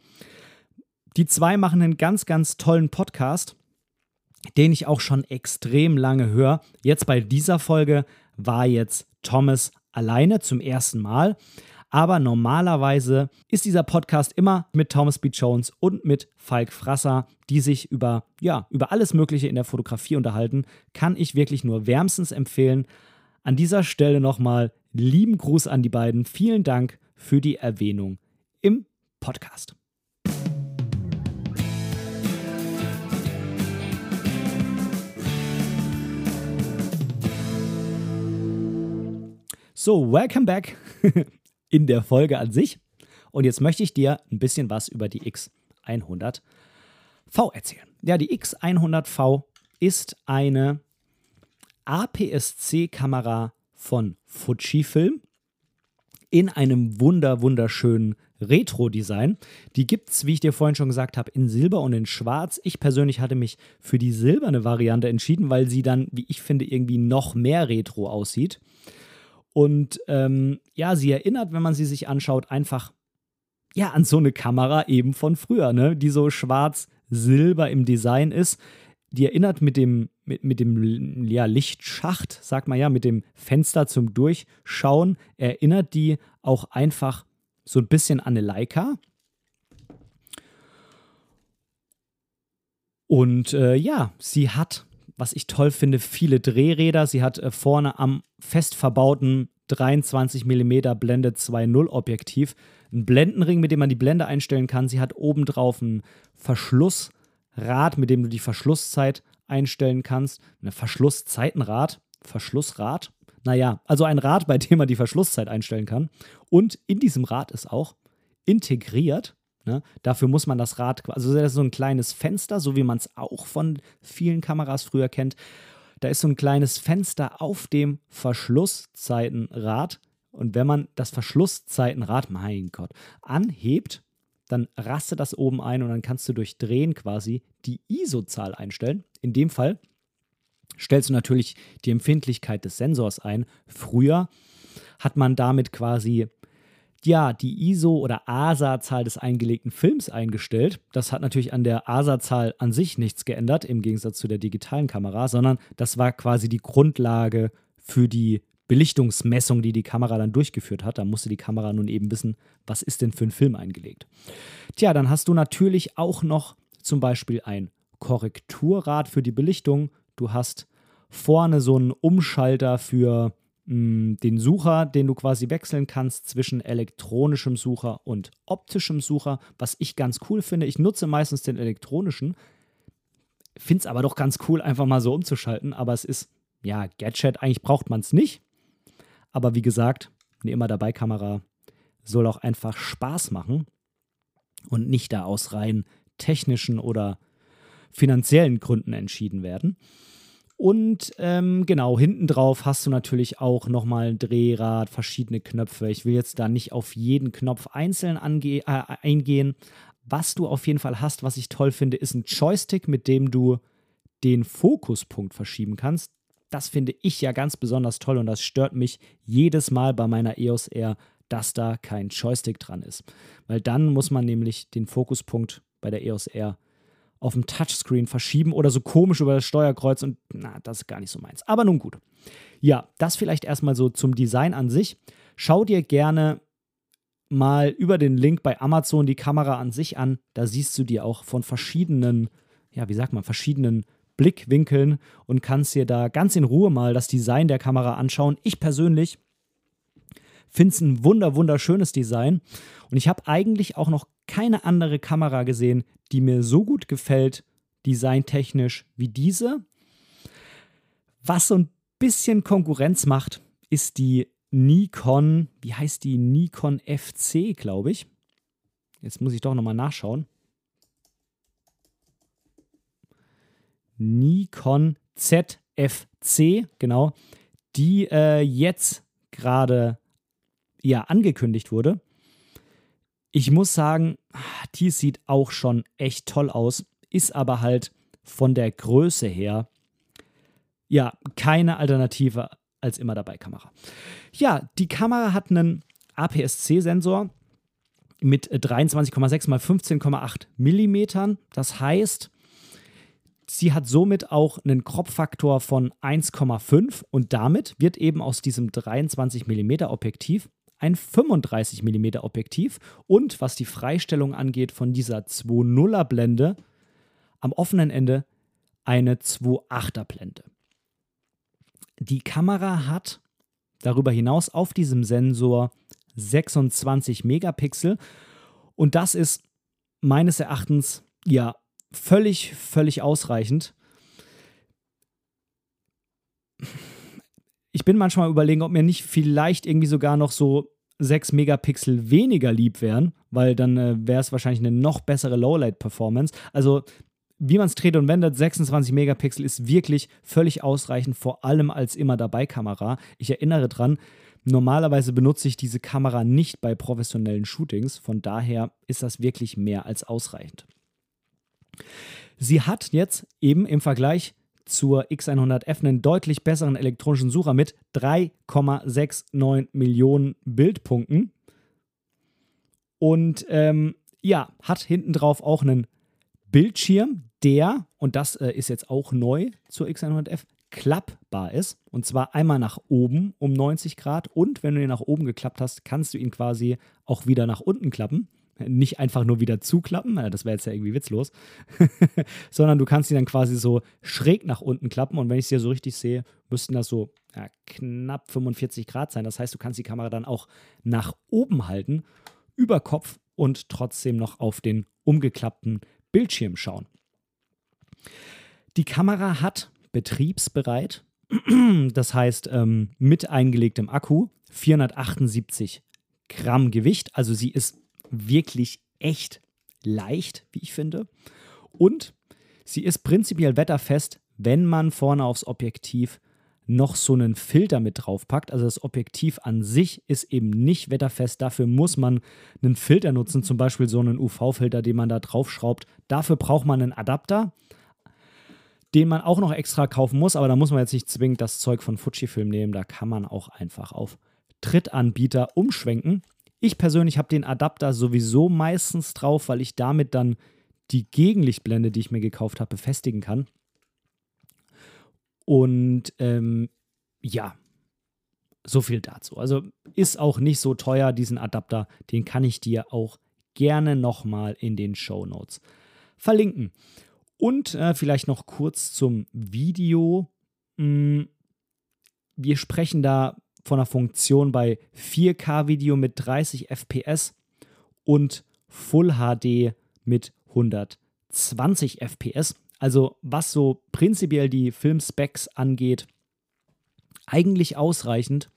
Die zwei machen einen ganz, ganz tollen Podcast, den ich auch schon extrem lange höre. Jetzt bei dieser Folge war jetzt Thomas alleine zum ersten Mal. Aber normalerweise ist dieser Podcast immer mit Thomas B. Jones und mit Falk Frasser, die sich über, ja, über alles Mögliche in der Fotografie unterhalten. Kann ich wirklich nur wärmstens empfehlen. An dieser Stelle nochmal lieben Gruß an die beiden. Vielen Dank für die Erwähnung im Podcast. So, welcome back in der Folge an sich. Und jetzt möchte ich dir ein bisschen was über die X100V erzählen. Ja, die X100V ist eine APS-C-Kamera von Fujifilm in einem wunder wunderschönen Retro-Design. Die gibt es, wie ich dir vorhin schon gesagt habe, in Silber und in Schwarz. Ich persönlich hatte mich für die silberne Variante entschieden, weil sie dann, wie ich finde, irgendwie noch mehr Retro aussieht. Und ähm, ja, sie erinnert, wenn man sie sich anschaut, einfach ja an so eine Kamera eben von früher, ne? die so schwarz-silber im Design ist. Die erinnert mit dem, mit, mit dem ja, Lichtschacht, sagt man ja, mit dem Fenster zum Durchschauen, erinnert die auch einfach so ein bisschen an eine Leica. Und äh, ja, sie hat was ich toll finde, viele Drehräder. Sie hat äh, vorne am fest verbauten 23 mm Blende 2.0 Objektiv einen Blendenring, mit dem man die Blende einstellen kann. Sie hat obendrauf ein Verschlussrad, mit dem du die Verschlusszeit einstellen kannst. Ein Verschlusszeitenrad, Verschlussrad. Naja, also ein Rad, bei dem man die Verschlusszeit einstellen kann. Und in diesem Rad ist auch integriert Ne? Dafür muss man das Rad, also das ist so ein kleines Fenster, so wie man es auch von vielen Kameras früher kennt. Da ist so ein kleines Fenster auf dem Verschlusszeitenrad. Und wenn man das Verschlusszeitenrad, mein Gott, anhebt, dann rastet das oben ein und dann kannst du durch Drehen quasi die ISO-Zahl einstellen. In dem Fall stellst du natürlich die Empfindlichkeit des Sensors ein. Früher hat man damit quasi ja, die ISO oder ASA-Zahl des eingelegten Films eingestellt. Das hat natürlich an der ASA-Zahl an sich nichts geändert, im Gegensatz zu der digitalen Kamera, sondern das war quasi die Grundlage für die Belichtungsmessung, die die Kamera dann durchgeführt hat. Da musste die Kamera nun eben wissen, was ist denn für ein Film eingelegt. Tja, dann hast du natürlich auch noch zum Beispiel ein Korrekturrad für die Belichtung. Du hast vorne so einen Umschalter für den Sucher, den du quasi wechseln kannst zwischen elektronischem Sucher und optischem Sucher, was ich ganz cool finde. Ich nutze meistens den elektronischen, finde es aber doch ganz cool, einfach mal so umzuschalten. Aber es ist, ja, Gadget, eigentlich braucht man es nicht. Aber wie gesagt, eine immer dabei Kamera soll auch einfach Spaß machen und nicht da aus rein technischen oder finanziellen Gründen entschieden werden. Und ähm, genau, hinten drauf hast du natürlich auch nochmal ein Drehrad, verschiedene Knöpfe. Ich will jetzt da nicht auf jeden Knopf einzeln äh, eingehen. Was du auf jeden Fall hast, was ich toll finde, ist ein Joystick, mit dem du den Fokuspunkt verschieben kannst. Das finde ich ja ganz besonders toll und das stört mich jedes Mal bei meiner EOS R, dass da kein Joystick dran ist. Weil dann muss man nämlich den Fokuspunkt bei der EOS R auf dem Touchscreen verschieben oder so komisch über das Steuerkreuz und na, das ist gar nicht so meins. Aber nun gut. Ja, das vielleicht erstmal so zum Design an sich. Schau dir gerne mal über den Link bei Amazon die Kamera an sich an. Da siehst du dir auch von verschiedenen, ja, wie sagt man, verschiedenen Blickwinkeln und kannst dir da ganz in Ruhe mal das Design der Kamera anschauen. Ich persönlich finde es ein wunder, wunderschönes Design und ich habe eigentlich auch noch keine andere Kamera gesehen, die mir so gut gefällt, designtechnisch wie diese. Was so ein bisschen Konkurrenz macht, ist die Nikon, wie heißt die? Nikon FC, glaube ich. Jetzt muss ich doch nochmal nachschauen. Nikon ZFC, genau, die äh, jetzt gerade ja angekündigt wurde. Ich muss sagen, die sieht auch schon echt toll aus, ist aber halt von der Größe her ja keine Alternative als immer dabei Kamera. Ja, die Kamera hat einen APS-C-Sensor mit 23,6 mal 15,8 Millimetern. Das heißt, sie hat somit auch einen Crop-Faktor von 1,5 und damit wird eben aus diesem 23 mm Objektiv ein 35 mm Objektiv und was die Freistellung angeht von dieser 2.0er Blende am offenen Ende eine 2.8er Blende. Die Kamera hat darüber hinaus auf diesem Sensor 26 Megapixel und das ist meines Erachtens ja völlig, völlig ausreichend. Ich bin manchmal überlegen, ob mir nicht vielleicht irgendwie sogar noch so 6 Megapixel weniger lieb wären, weil dann äh, wäre es wahrscheinlich eine noch bessere Lowlight-Performance. Also wie man es dreht und wendet, 26 Megapixel ist wirklich völlig ausreichend, vor allem als immer dabei Kamera. Ich erinnere dran, normalerweise benutze ich diese Kamera nicht bei professionellen Shootings, von daher ist das wirklich mehr als ausreichend. Sie hat jetzt eben im Vergleich zur X100F einen deutlich besseren elektronischen Sucher mit 3,69 Millionen Bildpunkten. Und ähm, ja, hat hinten drauf auch einen Bildschirm, der, und das äh, ist jetzt auch neu zur X100F, klappbar ist. Und zwar einmal nach oben um 90 Grad. Und wenn du ihn nach oben geklappt hast, kannst du ihn quasi auch wieder nach unten klappen. Nicht einfach nur wieder zuklappen, äh, das wäre jetzt ja irgendwie witzlos, sondern du kannst ihn dann quasi so schräg nach unten klappen. Und wenn ich es hier so richtig sehe, müssten das so ja, knapp 45 Grad sein. Das heißt, du kannst die Kamera dann auch nach oben halten, über Kopf und trotzdem noch auf den umgeklappten Bildschirm schauen. Die Kamera hat betriebsbereit, das heißt ähm, mit eingelegtem Akku, 478 Gramm Gewicht. Also sie ist wirklich echt leicht, wie ich finde. Und sie ist prinzipiell wetterfest, wenn man vorne aufs Objektiv noch so einen Filter mit draufpackt. Also das Objektiv an sich ist eben nicht wetterfest. Dafür muss man einen Filter nutzen, zum Beispiel so einen UV-Filter, den man da draufschraubt. Dafür braucht man einen Adapter den man auch noch extra kaufen muss, aber da muss man jetzt nicht zwingend das Zeug von Fujifilm nehmen, da kann man auch einfach auf Drittanbieter umschwenken. Ich persönlich habe den Adapter sowieso meistens drauf, weil ich damit dann die Gegenlichtblende, die ich mir gekauft habe, befestigen kann. Und ähm, ja, so viel dazu. Also ist auch nicht so teuer, diesen Adapter. Den kann ich dir auch gerne nochmal in den Show Notes verlinken. Und äh, vielleicht noch kurz zum Video. Hm, wir sprechen da von einer Funktion bei 4K-Video mit 30 FPS und Full HD mit 120 FPS. Also was so prinzipiell die Filmspecs angeht, eigentlich ausreichend.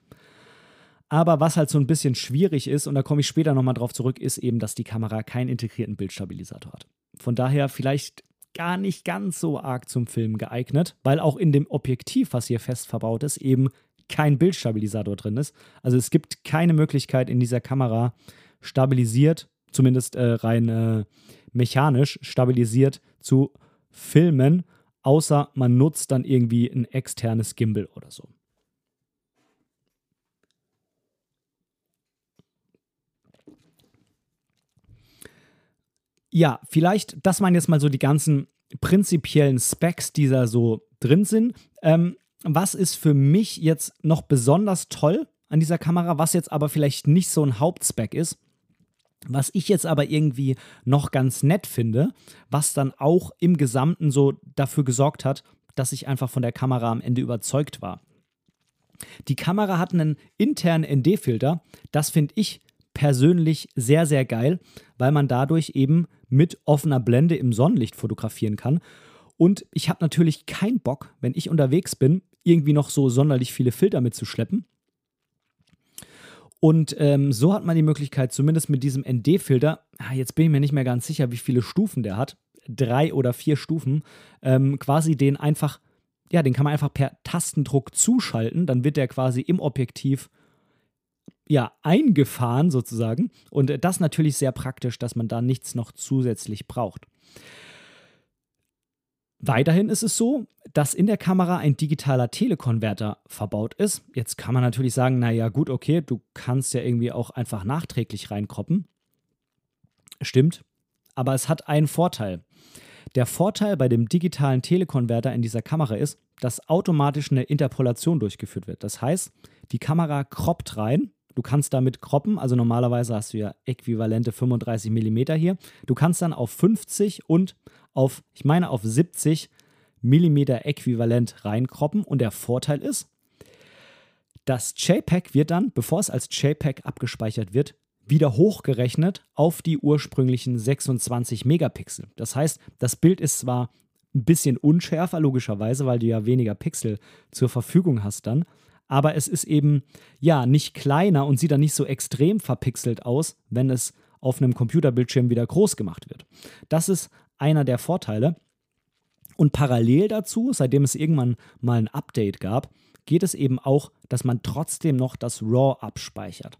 Aber was halt so ein bisschen schwierig ist, und da komme ich später nochmal drauf zurück, ist eben, dass die Kamera keinen integrierten Bildstabilisator hat. Von daher vielleicht gar nicht ganz so arg zum Film geeignet, weil auch in dem Objektiv, was hier fest verbaut ist, eben kein Bildstabilisator drin ist. Also es gibt keine Möglichkeit in dieser Kamera stabilisiert, zumindest äh, rein äh, mechanisch stabilisiert zu filmen, außer man nutzt dann irgendwie ein externes Gimbal oder so. Ja, vielleicht, das waren jetzt mal so die ganzen prinzipiellen Specs, die da so drin sind. Ähm, was ist für mich jetzt noch besonders toll an dieser Kamera, was jetzt aber vielleicht nicht so ein Hauptspec ist. Was ich jetzt aber irgendwie noch ganz nett finde, was dann auch im Gesamten so dafür gesorgt hat, dass ich einfach von der Kamera am Ende überzeugt war. Die Kamera hat einen internen ND-Filter. Das finde ich persönlich sehr, sehr geil, weil man dadurch eben mit offener Blende im Sonnenlicht fotografieren kann. Und ich habe natürlich keinen Bock, wenn ich unterwegs bin, irgendwie noch so sonderlich viele Filter mitzuschleppen. Und ähm, so hat man die Möglichkeit, zumindest mit diesem ND-Filter, ah, jetzt bin ich mir nicht mehr ganz sicher, wie viele Stufen der hat, drei oder vier Stufen, ähm, quasi den einfach, ja, den kann man einfach per Tastendruck zuschalten. Dann wird der quasi im Objektiv ja, eingefahren sozusagen. Und äh, das natürlich sehr praktisch, dass man da nichts noch zusätzlich braucht. Weiterhin ist es so, dass in der Kamera ein digitaler Telekonverter verbaut ist. Jetzt kann man natürlich sagen, naja gut, okay, du kannst ja irgendwie auch einfach nachträglich reinkroppen. Stimmt, aber es hat einen Vorteil. Der Vorteil bei dem digitalen Telekonverter in dieser Kamera ist, dass automatisch eine Interpolation durchgeführt wird. Das heißt, die Kamera kroppt rein. Du kannst damit kroppen, also normalerweise hast du ja äquivalente 35 mm hier. Du kannst dann auf 50 und auf, ich meine, auf 70 mm äquivalent reinkroppen. Und der Vorteil ist, das JPEG wird dann, bevor es als JPEG abgespeichert wird, wieder hochgerechnet auf die ursprünglichen 26 Megapixel. Das heißt, das Bild ist zwar ein bisschen unschärfer, logischerweise, weil du ja weniger Pixel zur Verfügung hast dann, aber es ist eben ja nicht kleiner und sieht dann nicht so extrem verpixelt aus, wenn es auf einem Computerbildschirm wieder groß gemacht wird. Das ist einer der Vorteile. Und parallel dazu, seitdem es irgendwann mal ein Update gab, geht es eben auch, dass man trotzdem noch das RAW abspeichert.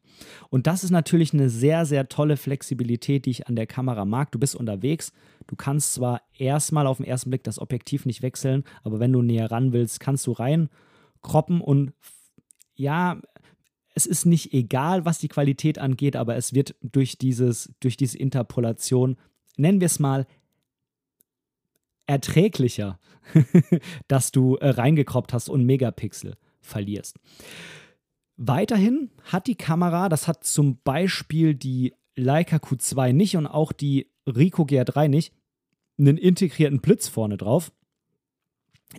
Und das ist natürlich eine sehr, sehr tolle Flexibilität, die ich an der Kamera mag. Du bist unterwegs, du kannst zwar erstmal auf den ersten Blick das Objektiv nicht wechseln, aber wenn du näher ran willst, kannst du rein kroppen und ja, es ist nicht egal, was die Qualität angeht, aber es wird durch, dieses, durch diese Interpolation, nennen wir es mal, erträglicher, dass du äh, reingekroppt hast und Megapixel verlierst. Weiterhin hat die Kamera, das hat zum Beispiel die Leica Q2 nicht und auch die Ricoh GR3 nicht, einen integrierten Blitz vorne drauf.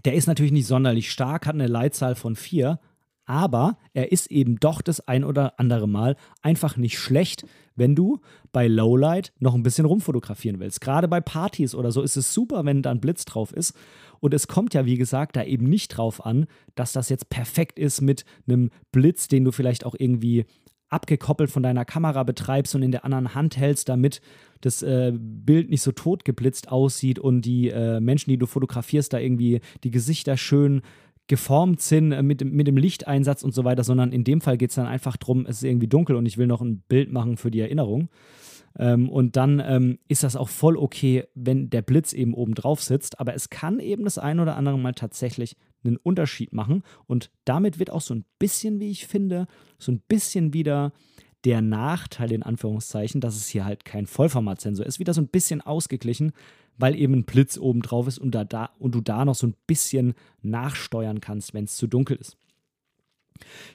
Der ist natürlich nicht sonderlich stark, hat eine Leitzahl von 4, aber er ist eben doch das ein oder andere Mal einfach nicht schlecht, wenn du bei Lowlight noch ein bisschen rumfotografieren willst. Gerade bei Partys oder so ist es super, wenn da ein Blitz drauf ist. Und es kommt ja, wie gesagt, da eben nicht drauf an, dass das jetzt perfekt ist mit einem Blitz, den du vielleicht auch irgendwie abgekoppelt von deiner Kamera betreibst und in der anderen Hand hältst, damit das äh, Bild nicht so tot geblitzt aussieht und die äh, Menschen, die du fotografierst, da irgendwie die Gesichter schön geformt sind äh, mit, mit dem Lichteinsatz und so weiter, sondern in dem Fall geht es dann einfach darum, es ist irgendwie dunkel und ich will noch ein Bild machen für die Erinnerung. Ähm, und dann ähm, ist das auch voll okay, wenn der Blitz eben oben drauf sitzt. Aber es kann eben das ein oder andere Mal tatsächlich einen Unterschied machen. Und damit wird auch so ein bisschen, wie ich finde, so ein bisschen wieder der Nachteil in Anführungszeichen, dass es hier halt kein Vollformatsensor ist, wieder so ein bisschen ausgeglichen, weil eben ein Blitz oben drauf ist und, da, da, und du da noch so ein bisschen nachsteuern kannst, wenn es zu dunkel ist.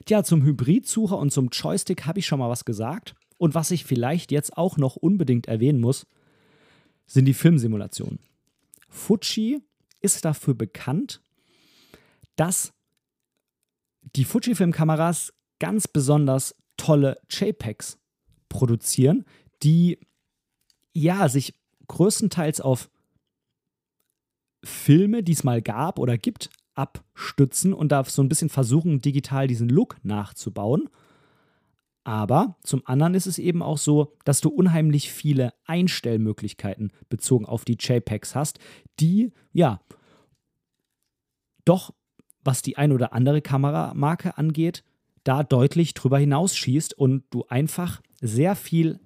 Tja, zum Hybridsucher und zum Joystick habe ich schon mal was gesagt. Und was ich vielleicht jetzt auch noch unbedingt erwähnen muss, sind die Filmsimulationen. Fuji ist dafür bekannt, dass die Fuji-Filmkameras ganz besonders tolle JPEGs produzieren, die ja sich größtenteils auf Filme, die es mal gab oder gibt, abstützen und da so ein bisschen versuchen, digital diesen Look nachzubauen. Aber zum anderen ist es eben auch so, dass du unheimlich viele Einstellmöglichkeiten bezogen auf die JPEGs hast, die ja doch, was die ein oder andere Kameramarke angeht, da deutlich drüber hinausschießt und du einfach sehr viel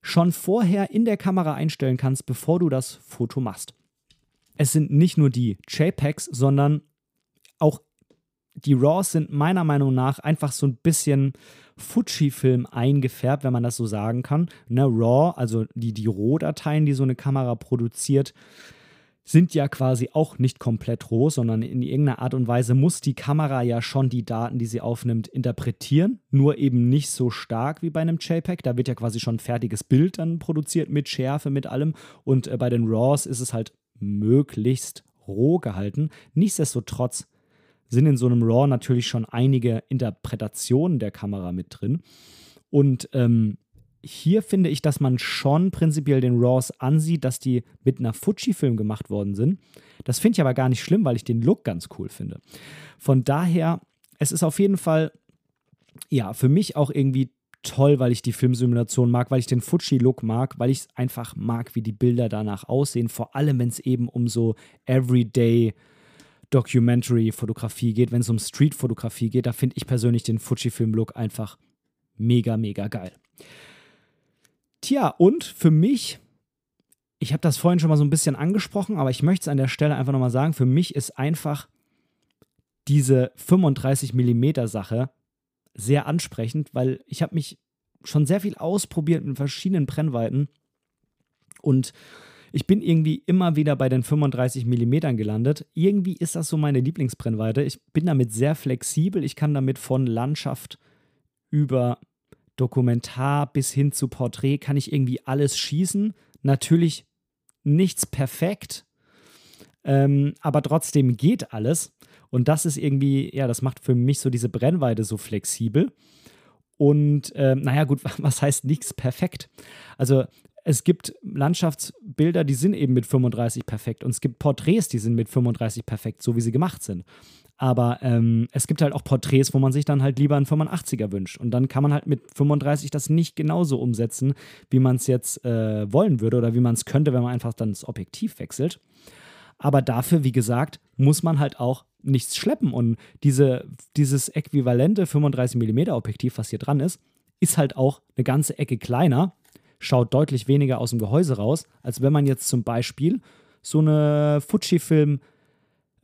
schon vorher in der Kamera einstellen kannst, bevor du das Foto machst. Es sind nicht nur die JPEGs, sondern auch die RAWs sind meiner Meinung nach einfach so ein bisschen Fujifilm eingefärbt, wenn man das so sagen kann. Ne, RAW, also die, die Rohdateien, die so eine Kamera produziert, sind ja quasi auch nicht komplett roh, sondern in irgendeiner Art und Weise muss die Kamera ja schon die Daten, die sie aufnimmt, interpretieren. Nur eben nicht so stark wie bei einem JPEG. Da wird ja quasi schon ein fertiges Bild dann produziert mit Schärfe, mit allem. Und äh, bei den RAWs ist es halt möglichst roh gehalten. Nichtsdestotrotz sind in so einem RAW natürlich schon einige Interpretationen der Kamera mit drin. Und ähm, hier finde ich, dass man schon prinzipiell den RAWs ansieht, dass die mit einer Fuji-Film gemacht worden sind. Das finde ich aber gar nicht schlimm, weil ich den Look ganz cool finde. Von daher, es ist auf jeden Fall, ja, für mich auch irgendwie toll, weil ich die Filmsimulation mag, weil ich den Fuji-Look mag, weil ich es einfach mag, wie die Bilder danach aussehen. Vor allem, wenn es eben um so Everyday Documentary-Fotografie geht, wenn es um Street-Fotografie geht. Da finde ich persönlich den Fuji-Film-Look einfach mega, mega geil. Tja, und für mich, ich habe das vorhin schon mal so ein bisschen angesprochen, aber ich möchte es an der Stelle einfach nochmal sagen, für mich ist einfach diese 35 mm Sache sehr ansprechend, weil ich habe mich schon sehr viel ausprobiert mit verschiedenen Brennweiten und ich bin irgendwie immer wieder bei den 35 mm gelandet. Irgendwie ist das so meine Lieblingsbrennweite. Ich bin damit sehr flexibel. Ich kann damit von Landschaft über Dokumentar bis hin zu Porträt kann ich irgendwie alles schießen. Natürlich nichts perfekt, ähm, aber trotzdem geht alles. Und das ist irgendwie, ja, das macht für mich so diese Brennweite so flexibel. Und äh, naja, gut, was heißt nichts perfekt? Also es gibt Landschaftsbilder, die sind eben mit 35 perfekt und es gibt Porträts, die sind mit 35 perfekt, so wie sie gemacht sind. Aber ähm, es gibt halt auch Porträts, wo man sich dann halt lieber einen 85er wünscht. Und dann kann man halt mit 35 das nicht genauso umsetzen, wie man es jetzt äh, wollen würde oder wie man es könnte, wenn man einfach dann das Objektiv wechselt. Aber dafür, wie gesagt, muss man halt auch nichts schleppen. Und diese, dieses äquivalente 35mm Objektiv, was hier dran ist, ist halt auch eine ganze Ecke kleiner, schaut deutlich weniger aus dem Gehäuse raus, als wenn man jetzt zum Beispiel so eine Fujifilm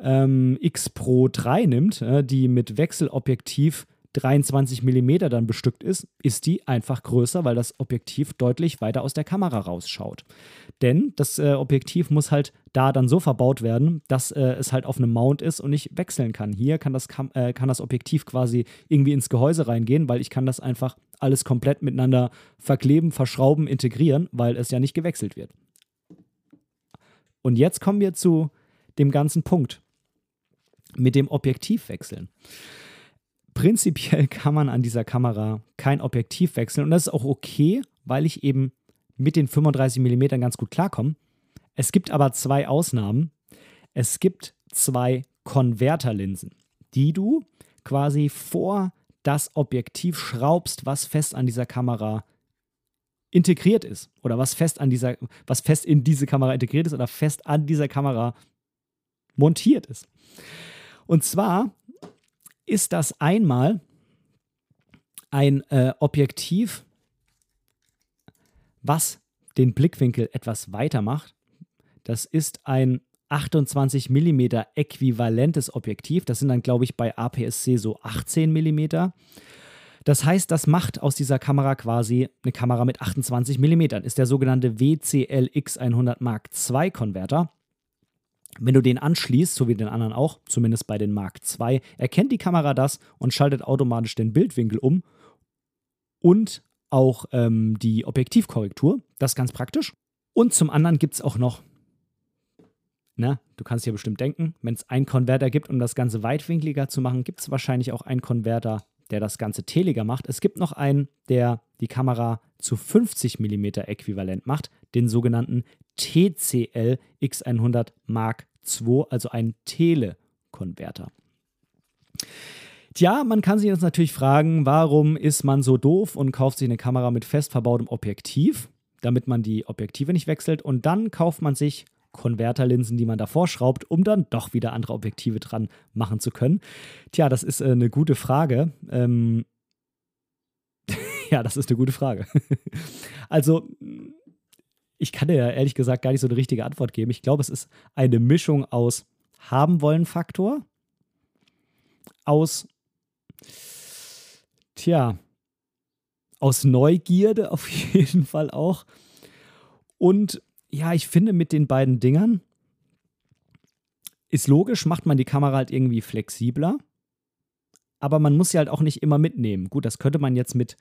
ähm, X Pro 3 nimmt, äh, die mit Wechselobjektiv 23 mm dann bestückt ist, ist die einfach größer, weil das Objektiv deutlich weiter aus der Kamera rausschaut. Denn das äh, Objektiv muss halt da dann so verbaut werden, dass äh, es halt auf einem Mount ist und ich wechseln kann. Hier kann das, Kam äh, kann das Objektiv quasi irgendwie ins Gehäuse reingehen, weil ich kann das einfach alles komplett miteinander verkleben, verschrauben, integrieren, weil es ja nicht gewechselt wird. Und jetzt kommen wir zu dem ganzen Punkt mit dem Objektiv wechseln. Prinzipiell kann man an dieser Kamera kein Objektiv wechseln und das ist auch okay, weil ich eben mit den 35 mm ganz gut klarkomme. Es gibt aber zwei Ausnahmen. Es gibt zwei Konverterlinsen, die du quasi vor das Objektiv schraubst, was fest an dieser Kamera integriert ist oder was fest an dieser was fest in diese Kamera integriert ist oder fest an dieser Kamera montiert ist. Und zwar ist das einmal ein äh, Objektiv, was den Blickwinkel etwas weiter macht. Das ist ein 28 mm äquivalentes Objektiv. Das sind dann, glaube ich, bei APS-C so 18 mm. Das heißt, das macht aus dieser Kamera quasi eine Kamera mit 28 mm. Ist der sogenannte WCL X100 Mark II Konverter. Wenn du den anschließt, so wie den anderen auch, zumindest bei den Mark II, erkennt die Kamera das und schaltet automatisch den Bildwinkel um und auch ähm, die Objektivkorrektur. Das ist ganz praktisch. Und zum anderen gibt es auch noch, na, du kannst dir bestimmt denken, wenn es einen Konverter gibt, um das Ganze weitwinkliger zu machen, gibt es wahrscheinlich auch einen Konverter, der das Ganze teliger macht. Es gibt noch einen, der die Kamera zu 50 mm äquivalent macht, den sogenannten TCL X100 Mark II, also ein Telekonverter. Tja, man kann sich jetzt natürlich fragen, warum ist man so doof und kauft sich eine Kamera mit fest verbautem Objektiv, damit man die Objektive nicht wechselt und dann kauft man sich Konverterlinsen, die man davor schraubt, um dann doch wieder andere Objektive dran machen zu können. Tja, das ist äh, eine gute Frage. Ähm ja, das ist eine gute Frage. also ich kann dir ja ehrlich gesagt gar nicht so eine richtige Antwort geben. Ich glaube, es ist eine Mischung aus haben wollen Faktor, aus, tja, aus Neugierde auf jeden Fall auch. Und ja, ich finde mit den beiden Dingern Ist logisch, macht man die Kamera halt irgendwie flexibler, aber man muss sie halt auch nicht immer mitnehmen. Gut, das könnte man jetzt mit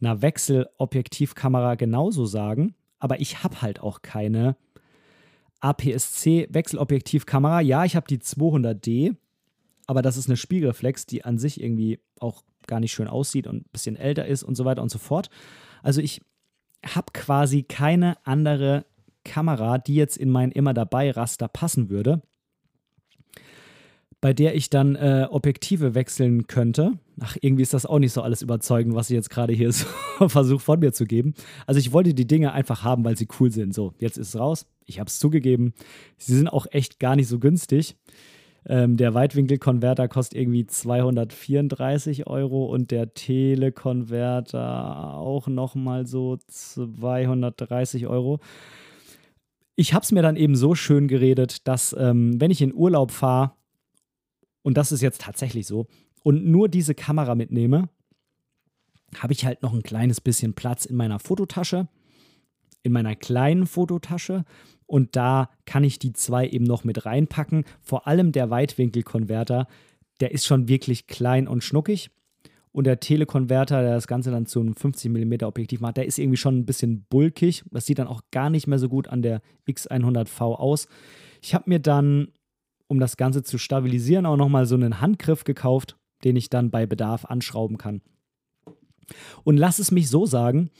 einer Wechselobjektivkamera genauso sagen, aber ich habe halt auch keine APS-C Wechselobjektivkamera. Ja, ich habe die 200D, aber das ist eine Spiegelreflex, die an sich irgendwie auch gar nicht schön aussieht und ein bisschen älter ist und so weiter und so fort. Also ich habe quasi keine andere Kamera, die jetzt in mein immer dabei Raster passen würde, bei der ich dann äh, Objektive wechseln könnte. Ach, irgendwie ist das auch nicht so alles überzeugend, was ich jetzt gerade hier so versuche von mir zu geben. Also ich wollte die Dinge einfach haben, weil sie cool sind. So, jetzt ist es raus. Ich habe es zugegeben. Sie sind auch echt gar nicht so günstig. Ähm, der Weitwinkelkonverter kostet irgendwie 234 Euro und der Telekonverter auch nochmal so 230 Euro. Ich habe es mir dann eben so schön geredet, dass ähm, wenn ich in Urlaub fahre, und das ist jetzt tatsächlich so, und nur diese Kamera mitnehme, habe ich halt noch ein kleines bisschen Platz in meiner Fototasche, in meiner kleinen Fototasche und da kann ich die zwei eben noch mit reinpacken. Vor allem der Weitwinkelkonverter, der ist schon wirklich klein und schnuckig. Und der Telekonverter, der das Ganze dann zu einem 50 mm Objektiv macht, der ist irgendwie schon ein bisschen bulkig. Das sieht dann auch gar nicht mehr so gut an der X100V aus. Ich habe mir dann, um das Ganze zu stabilisieren, auch nochmal so einen Handgriff gekauft, den ich dann bei Bedarf anschrauben kann. Und lass es mich so sagen,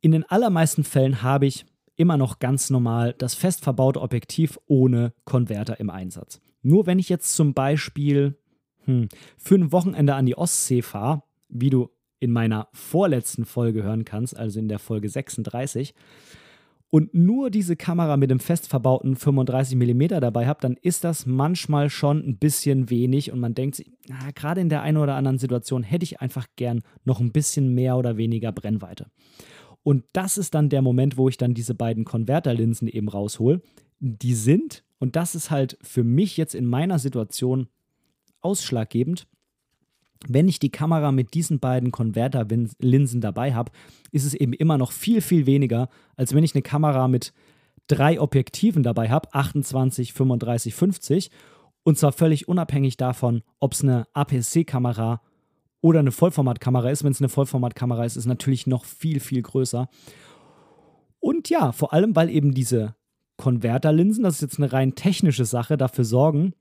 in den allermeisten Fällen habe ich immer noch ganz normal das fest verbaute Objektiv ohne Konverter im Einsatz. Nur wenn ich jetzt zum Beispiel hm, für ein Wochenende an die Ostsee fahre, wie du in meiner vorletzten Folge hören kannst, also in der Folge 36, und nur diese Kamera mit dem fest verbauten 35 mm dabei habe, dann ist das manchmal schon ein bisschen wenig und man denkt sich, gerade in der einen oder anderen Situation hätte ich einfach gern noch ein bisschen mehr oder weniger Brennweite. Und das ist dann der Moment, wo ich dann diese beiden Konverterlinsen eben raushol. Die sind, und das ist halt für mich jetzt in meiner Situation ausschlaggebend, wenn ich die Kamera mit diesen beiden Konverterlinsen dabei habe, ist es eben immer noch viel, viel weniger, als wenn ich eine Kamera mit drei Objektiven dabei habe, 28, 35, 50. Und zwar völlig unabhängig davon, ob es eine APS-C-Kamera oder eine Vollformatkamera ist. Wenn es eine Vollformatkamera ist, ist es natürlich noch viel, viel größer. Und ja, vor allem, weil eben diese Konverterlinsen, das ist jetzt eine rein technische Sache, dafür sorgen,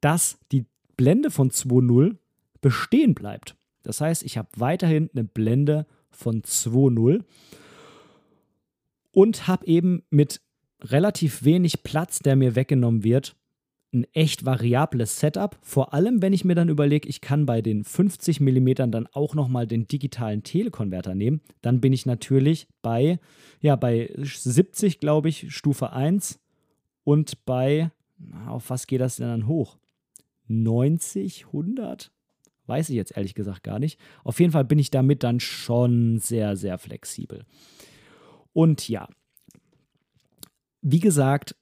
dass die Blende von 2.0 bestehen bleibt. Das heißt, ich habe weiterhin eine Blende von 2.0 und habe eben mit relativ wenig Platz, der mir weggenommen wird, ein echt variables Setup. Vor allem, wenn ich mir dann überlege, ich kann bei den 50 mm dann auch nochmal den digitalen Telekonverter nehmen, dann bin ich natürlich bei, ja, bei 70, glaube ich, Stufe 1 und bei, auf was geht das denn dann hoch? 90, 100? Weiß ich jetzt ehrlich gesagt gar nicht. Auf jeden Fall bin ich damit dann schon sehr, sehr flexibel. Und ja, wie gesagt,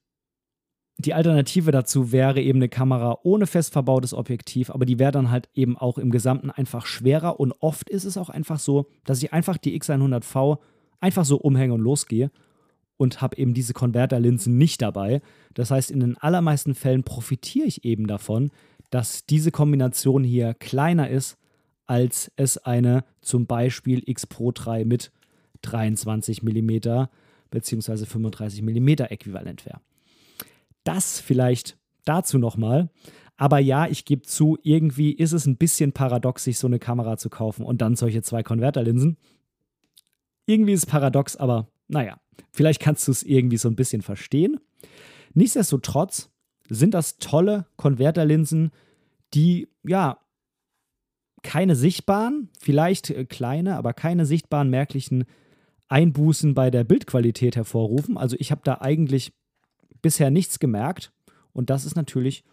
die Alternative dazu wäre eben eine Kamera ohne fest verbautes Objektiv, aber die wäre dann halt eben auch im Gesamten einfach schwerer und oft ist es auch einfach so, dass ich einfach die X100V einfach so umhänge und losgehe und habe eben diese Konverterlinsen nicht dabei. Das heißt, in den allermeisten Fällen profitiere ich eben davon, dass diese Kombination hier kleiner ist, als es eine zum Beispiel X Pro 3 mit 23 mm bzw. 35 mm Äquivalent wäre. Das vielleicht dazu nochmal. Aber ja, ich gebe zu, irgendwie ist es ein bisschen paradox, sich so eine Kamera zu kaufen und dann solche zwei Konverterlinsen. Irgendwie ist es paradox, aber naja, vielleicht kannst du es irgendwie so ein bisschen verstehen. Nichtsdestotrotz sind das tolle Konverterlinsen, die ja keine sichtbaren, vielleicht äh, kleine, aber keine sichtbaren merklichen Einbußen bei der Bildqualität hervorrufen. Also ich habe da eigentlich bisher nichts gemerkt und das ist natürlich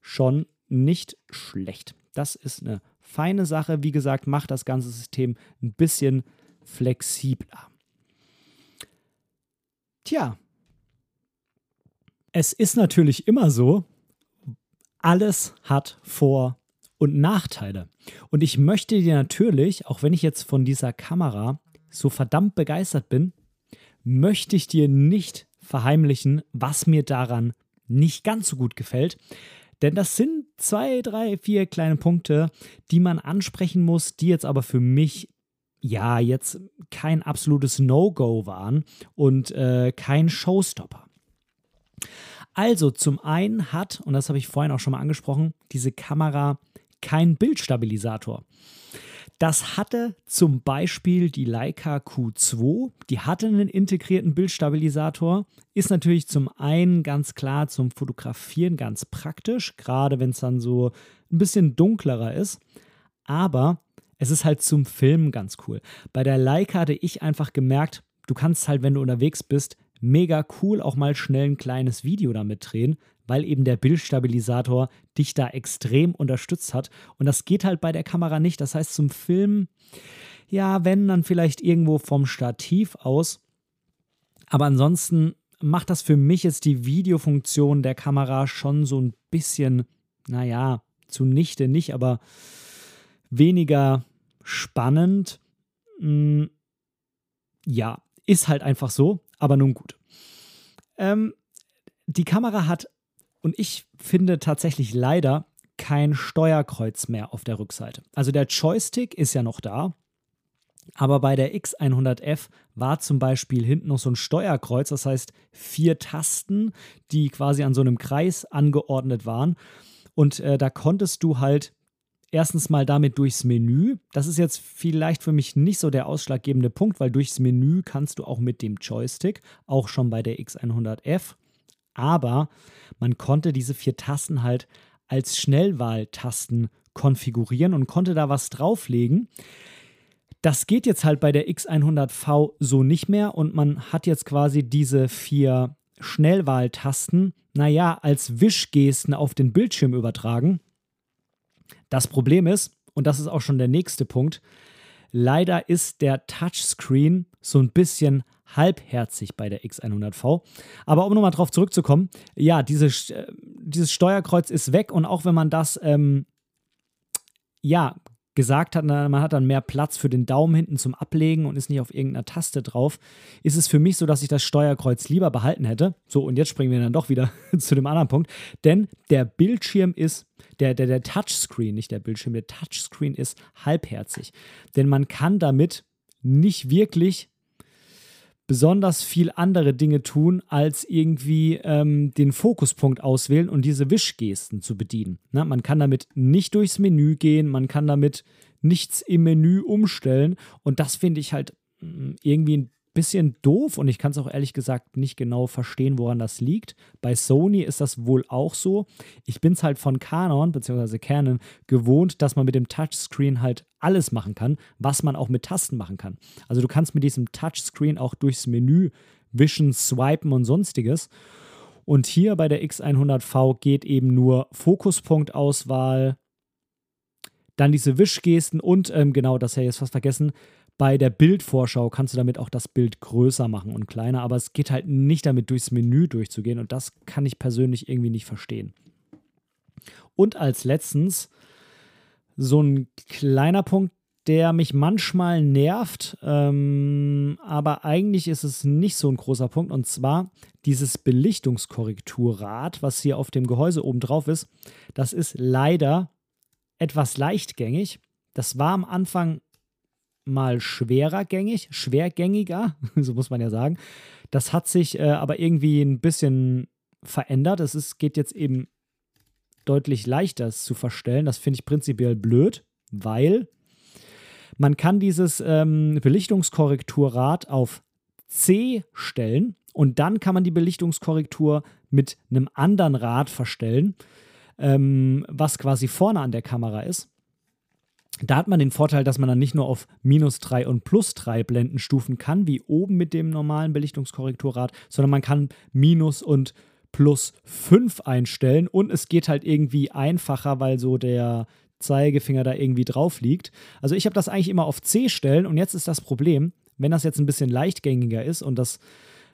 schon nicht schlecht. Das ist eine feine Sache. Wie gesagt, macht das ganze System ein bisschen flexibler. Tja, es ist natürlich immer so, alles hat Vor- und Nachteile. Und ich möchte dir natürlich, auch wenn ich jetzt von dieser Kamera so verdammt begeistert bin, möchte ich dir nicht verheimlichen, was mir daran nicht ganz so gut gefällt. Denn das sind zwei, drei, vier kleine Punkte, die man ansprechen muss, die jetzt aber für mich ja jetzt kein absolutes No-Go waren und äh, kein Showstopper. Also zum einen hat, und das habe ich vorhin auch schon mal angesprochen, diese Kamera keinen Bildstabilisator. Das hatte zum Beispiel die Leica Q2, die hatte einen integrierten Bildstabilisator, ist natürlich zum einen ganz klar zum Fotografieren ganz praktisch, gerade wenn es dann so ein bisschen dunklerer ist, aber es ist halt zum Filmen ganz cool. Bei der Leica hatte ich einfach gemerkt, du kannst halt, wenn du unterwegs bist, mega cool auch mal schnell ein kleines Video damit drehen, weil eben der Bildstabilisator dich da extrem unterstützt hat. Und das geht halt bei der Kamera nicht. Das heißt, zum Film, ja, wenn dann vielleicht irgendwo vom Stativ aus. Aber ansonsten macht das für mich jetzt die Videofunktion der Kamera schon so ein bisschen, naja, zunichte nicht, aber weniger spannend. Hm, ja, ist halt einfach so, aber nun gut. Ähm, die Kamera hat und ich finde tatsächlich leider kein Steuerkreuz mehr auf der Rückseite. Also der Joystick ist ja noch da, aber bei der X100F war zum Beispiel hinten noch so ein Steuerkreuz, das heißt vier Tasten, die quasi an so einem Kreis angeordnet waren. Und äh, da konntest du halt erstens mal damit durchs Menü. Das ist jetzt vielleicht für mich nicht so der ausschlaggebende Punkt, weil durchs Menü kannst du auch mit dem Joystick, auch schon bei der X100F aber man konnte diese vier Tasten halt als Schnellwahltasten konfigurieren und konnte da was drauflegen. Das geht jetzt halt bei der X100V so nicht mehr und man hat jetzt quasi diese vier Schnellwahltasten, naja, als Wischgesten auf den Bildschirm übertragen. Das Problem ist, und das ist auch schon der nächste Punkt, leider ist der Touchscreen so ein bisschen halbherzig bei der X100V. Aber um nochmal drauf zurückzukommen, ja, diese, äh, dieses Steuerkreuz ist weg und auch wenn man das, ähm, ja, gesagt hat, man hat dann mehr Platz für den Daumen hinten zum Ablegen und ist nicht auf irgendeiner Taste drauf, ist es für mich so, dass ich das Steuerkreuz lieber behalten hätte. So, und jetzt springen wir dann doch wieder zu dem anderen Punkt. Denn der Bildschirm ist, der, der, der Touchscreen, nicht der Bildschirm, der Touchscreen ist halbherzig. Denn man kann damit nicht wirklich besonders viel andere Dinge tun, als irgendwie ähm, den Fokuspunkt auswählen und diese Wischgesten zu bedienen. Na, man kann damit nicht durchs Menü gehen, man kann damit nichts im Menü umstellen und das finde ich halt mm, irgendwie ein bisschen doof und ich kann es auch ehrlich gesagt nicht genau verstehen, woran das liegt. Bei Sony ist das wohl auch so. Ich bin es halt von Canon bzw. Canon gewohnt, dass man mit dem Touchscreen halt alles machen kann, was man auch mit Tasten machen kann. Also du kannst mit diesem Touchscreen auch durchs Menü wischen, swipen und sonstiges. Und hier bei der X100V geht eben nur Fokuspunktauswahl, dann diese Wischgesten und ähm, genau, das ja jetzt fast vergessen, bei der Bildvorschau kannst du damit auch das Bild größer machen und kleiner, aber es geht halt nicht damit durchs Menü durchzugehen und das kann ich persönlich irgendwie nicht verstehen. Und als letztens so ein kleiner Punkt, der mich manchmal nervt, ähm, aber eigentlich ist es nicht so ein großer Punkt und zwar dieses Belichtungskorrekturrad, was hier auf dem Gehäuse oben drauf ist, das ist leider etwas leichtgängig. Das war am Anfang mal schwerer gängig, schwergängiger, so muss man ja sagen. Das hat sich äh, aber irgendwie ein bisschen verändert. Es ist, geht jetzt eben deutlich leichter es zu verstellen. Das finde ich prinzipiell blöd, weil man kann dieses ähm, Belichtungskorrekturrad auf C stellen und dann kann man die Belichtungskorrektur mit einem anderen Rad verstellen, ähm, was quasi vorne an der Kamera ist. Da hat man den Vorteil, dass man dann nicht nur auf minus 3 und plus 3 Blendenstufen kann, wie oben mit dem normalen Belichtungskorrekturrad, sondern man kann minus und plus 5 einstellen und es geht halt irgendwie einfacher, weil so der Zeigefinger da irgendwie drauf liegt. Also ich habe das eigentlich immer auf C stellen und jetzt ist das Problem, wenn das jetzt ein bisschen leichtgängiger ist und das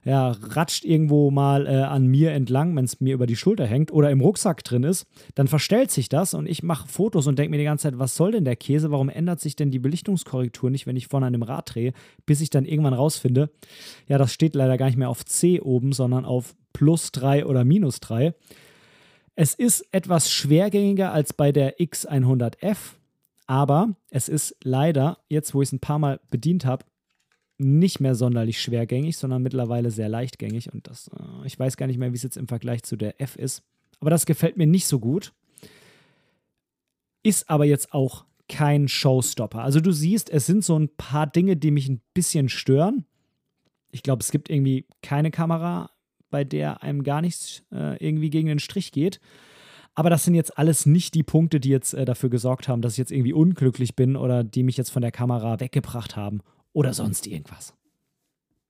ja, ratscht irgendwo mal äh, an mir entlang, wenn es mir über die Schulter hängt oder im Rucksack drin ist, dann verstellt sich das und ich mache Fotos und denke mir die ganze Zeit, was soll denn der Käse? Warum ändert sich denn die Belichtungskorrektur nicht, wenn ich vorne an dem Rad drehe, bis ich dann irgendwann rausfinde, ja, das steht leider gar nicht mehr auf C oben, sondern auf plus 3 oder minus 3. Es ist etwas schwergängiger als bei der X100F, aber es ist leider, jetzt wo ich es ein paar Mal bedient habe, nicht mehr sonderlich schwergängig, sondern mittlerweile sehr leichtgängig. Und das, äh, ich weiß gar nicht mehr, wie es jetzt im Vergleich zu der F ist. Aber das gefällt mir nicht so gut. Ist aber jetzt auch kein Showstopper. Also du siehst, es sind so ein paar Dinge, die mich ein bisschen stören. Ich glaube, es gibt irgendwie keine Kamera, bei der einem gar nichts äh, irgendwie gegen den Strich geht. Aber das sind jetzt alles nicht die Punkte, die jetzt äh, dafür gesorgt haben, dass ich jetzt irgendwie unglücklich bin oder die mich jetzt von der Kamera weggebracht haben oder sonst irgendwas.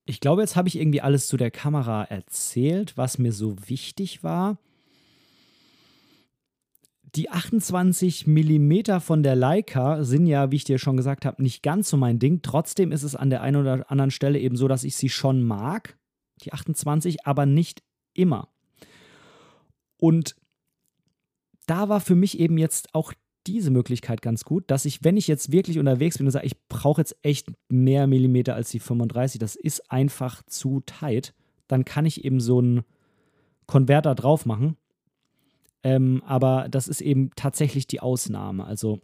Ich glaube, jetzt habe ich irgendwie alles zu der Kamera erzählt, was mir so wichtig war. Die 28 mm von der Leica sind ja, wie ich dir schon gesagt habe, nicht ganz so mein Ding. Trotzdem ist es an der einen oder anderen Stelle eben so, dass ich sie schon mag, die 28, aber nicht immer. Und da war für mich eben jetzt auch diese Möglichkeit ganz gut, dass ich, wenn ich jetzt wirklich unterwegs bin und sage, ich brauche jetzt echt mehr Millimeter als die 35, das ist einfach zu tight, dann kann ich eben so einen Konverter drauf machen. Ähm, aber das ist eben tatsächlich die Ausnahme. Also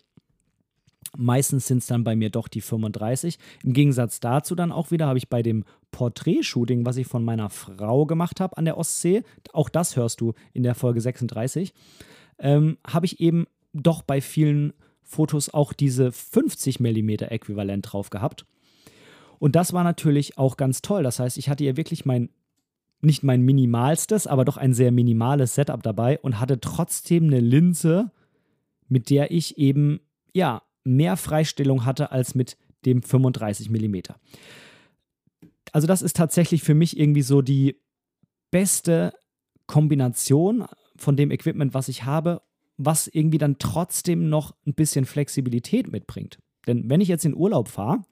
meistens sind es dann bei mir doch die 35. Im Gegensatz dazu dann auch wieder habe ich bei dem Porträtshooting, was ich von meiner Frau gemacht habe an der Ostsee, auch das hörst du in der Folge 36, ähm, habe ich eben doch bei vielen Fotos auch diese 50 mm Äquivalent drauf gehabt. Und das war natürlich auch ganz toll. Das heißt, ich hatte ja wirklich mein, nicht mein minimalstes, aber doch ein sehr minimales Setup dabei und hatte trotzdem eine Linse, mit der ich eben, ja, mehr Freistellung hatte als mit dem 35 mm. Also das ist tatsächlich für mich irgendwie so die beste Kombination von dem Equipment, was ich habe was irgendwie dann trotzdem noch ein bisschen Flexibilität mitbringt. Denn wenn ich jetzt in Urlaub fahre,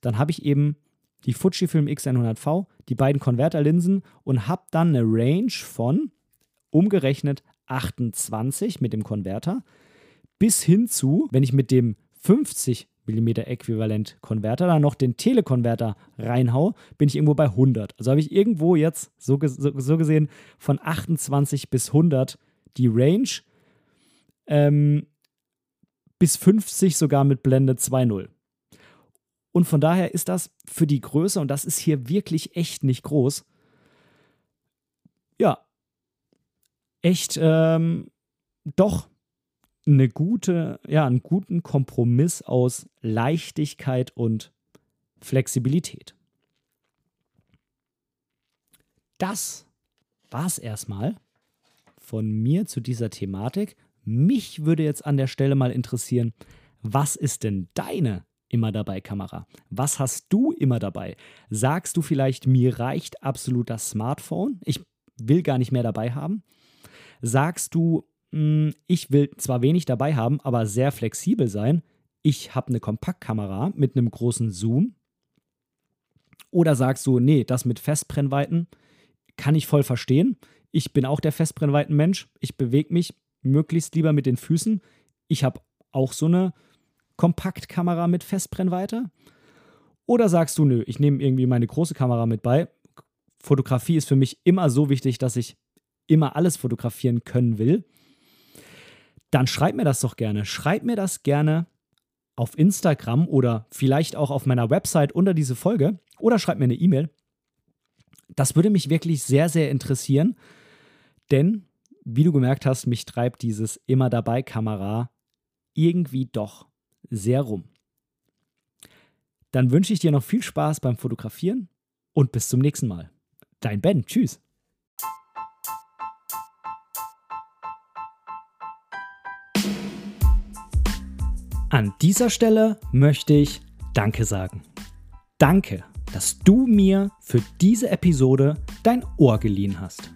dann habe ich eben die Fujifilm X100V, die beiden Konverterlinsen und habe dann eine Range von umgerechnet 28 mit dem Konverter bis hin zu, wenn ich mit dem 50 mm Äquivalent Konverter dann noch den Telekonverter reinhau, bin ich irgendwo bei 100. Also habe ich irgendwo jetzt so, so, so gesehen von 28 bis 100 die Range ähm, bis 50 sogar mit Blende 2.0. Und von daher ist das für die Größe, und das ist hier wirklich echt nicht groß, ja, echt ähm, doch eine gute, ja, einen guten Kompromiss aus Leichtigkeit und Flexibilität. Das war's erstmal von mir zu dieser Thematik. Mich würde jetzt an der Stelle mal interessieren, was ist denn deine immer dabei Kamera? Was hast du immer dabei? Sagst du vielleicht, mir reicht absolut das Smartphone? Ich will gar nicht mehr dabei haben? Sagst du, hm, ich will zwar wenig dabei haben, aber sehr flexibel sein? Ich habe eine Kompaktkamera mit einem großen Zoom? Oder sagst du, nee, das mit Festbrennweiten kann ich voll verstehen. Ich bin auch der Festbrennweiten-Mensch. Ich bewege mich möglichst lieber mit den Füßen. Ich habe auch so eine Kompaktkamera mit Festbrennweite. Oder sagst du, nö, ich nehme irgendwie meine große Kamera mit bei. Fotografie ist für mich immer so wichtig, dass ich immer alles fotografieren können will. Dann schreib mir das doch gerne. Schreib mir das gerne auf Instagram oder vielleicht auch auf meiner Website unter diese Folge oder schreib mir eine E-Mail. Das würde mich wirklich sehr, sehr interessieren, denn wie du gemerkt hast, mich treibt dieses immer dabei Kamera irgendwie doch sehr rum. Dann wünsche ich dir noch viel Spaß beim Fotografieren und bis zum nächsten Mal. Dein Ben, tschüss. An dieser Stelle möchte ich Danke sagen. Danke, dass du mir für diese Episode dein Ohr geliehen hast.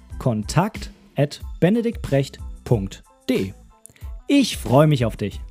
kontakt@benediktbrecht.de. Ich freue mich auf dich.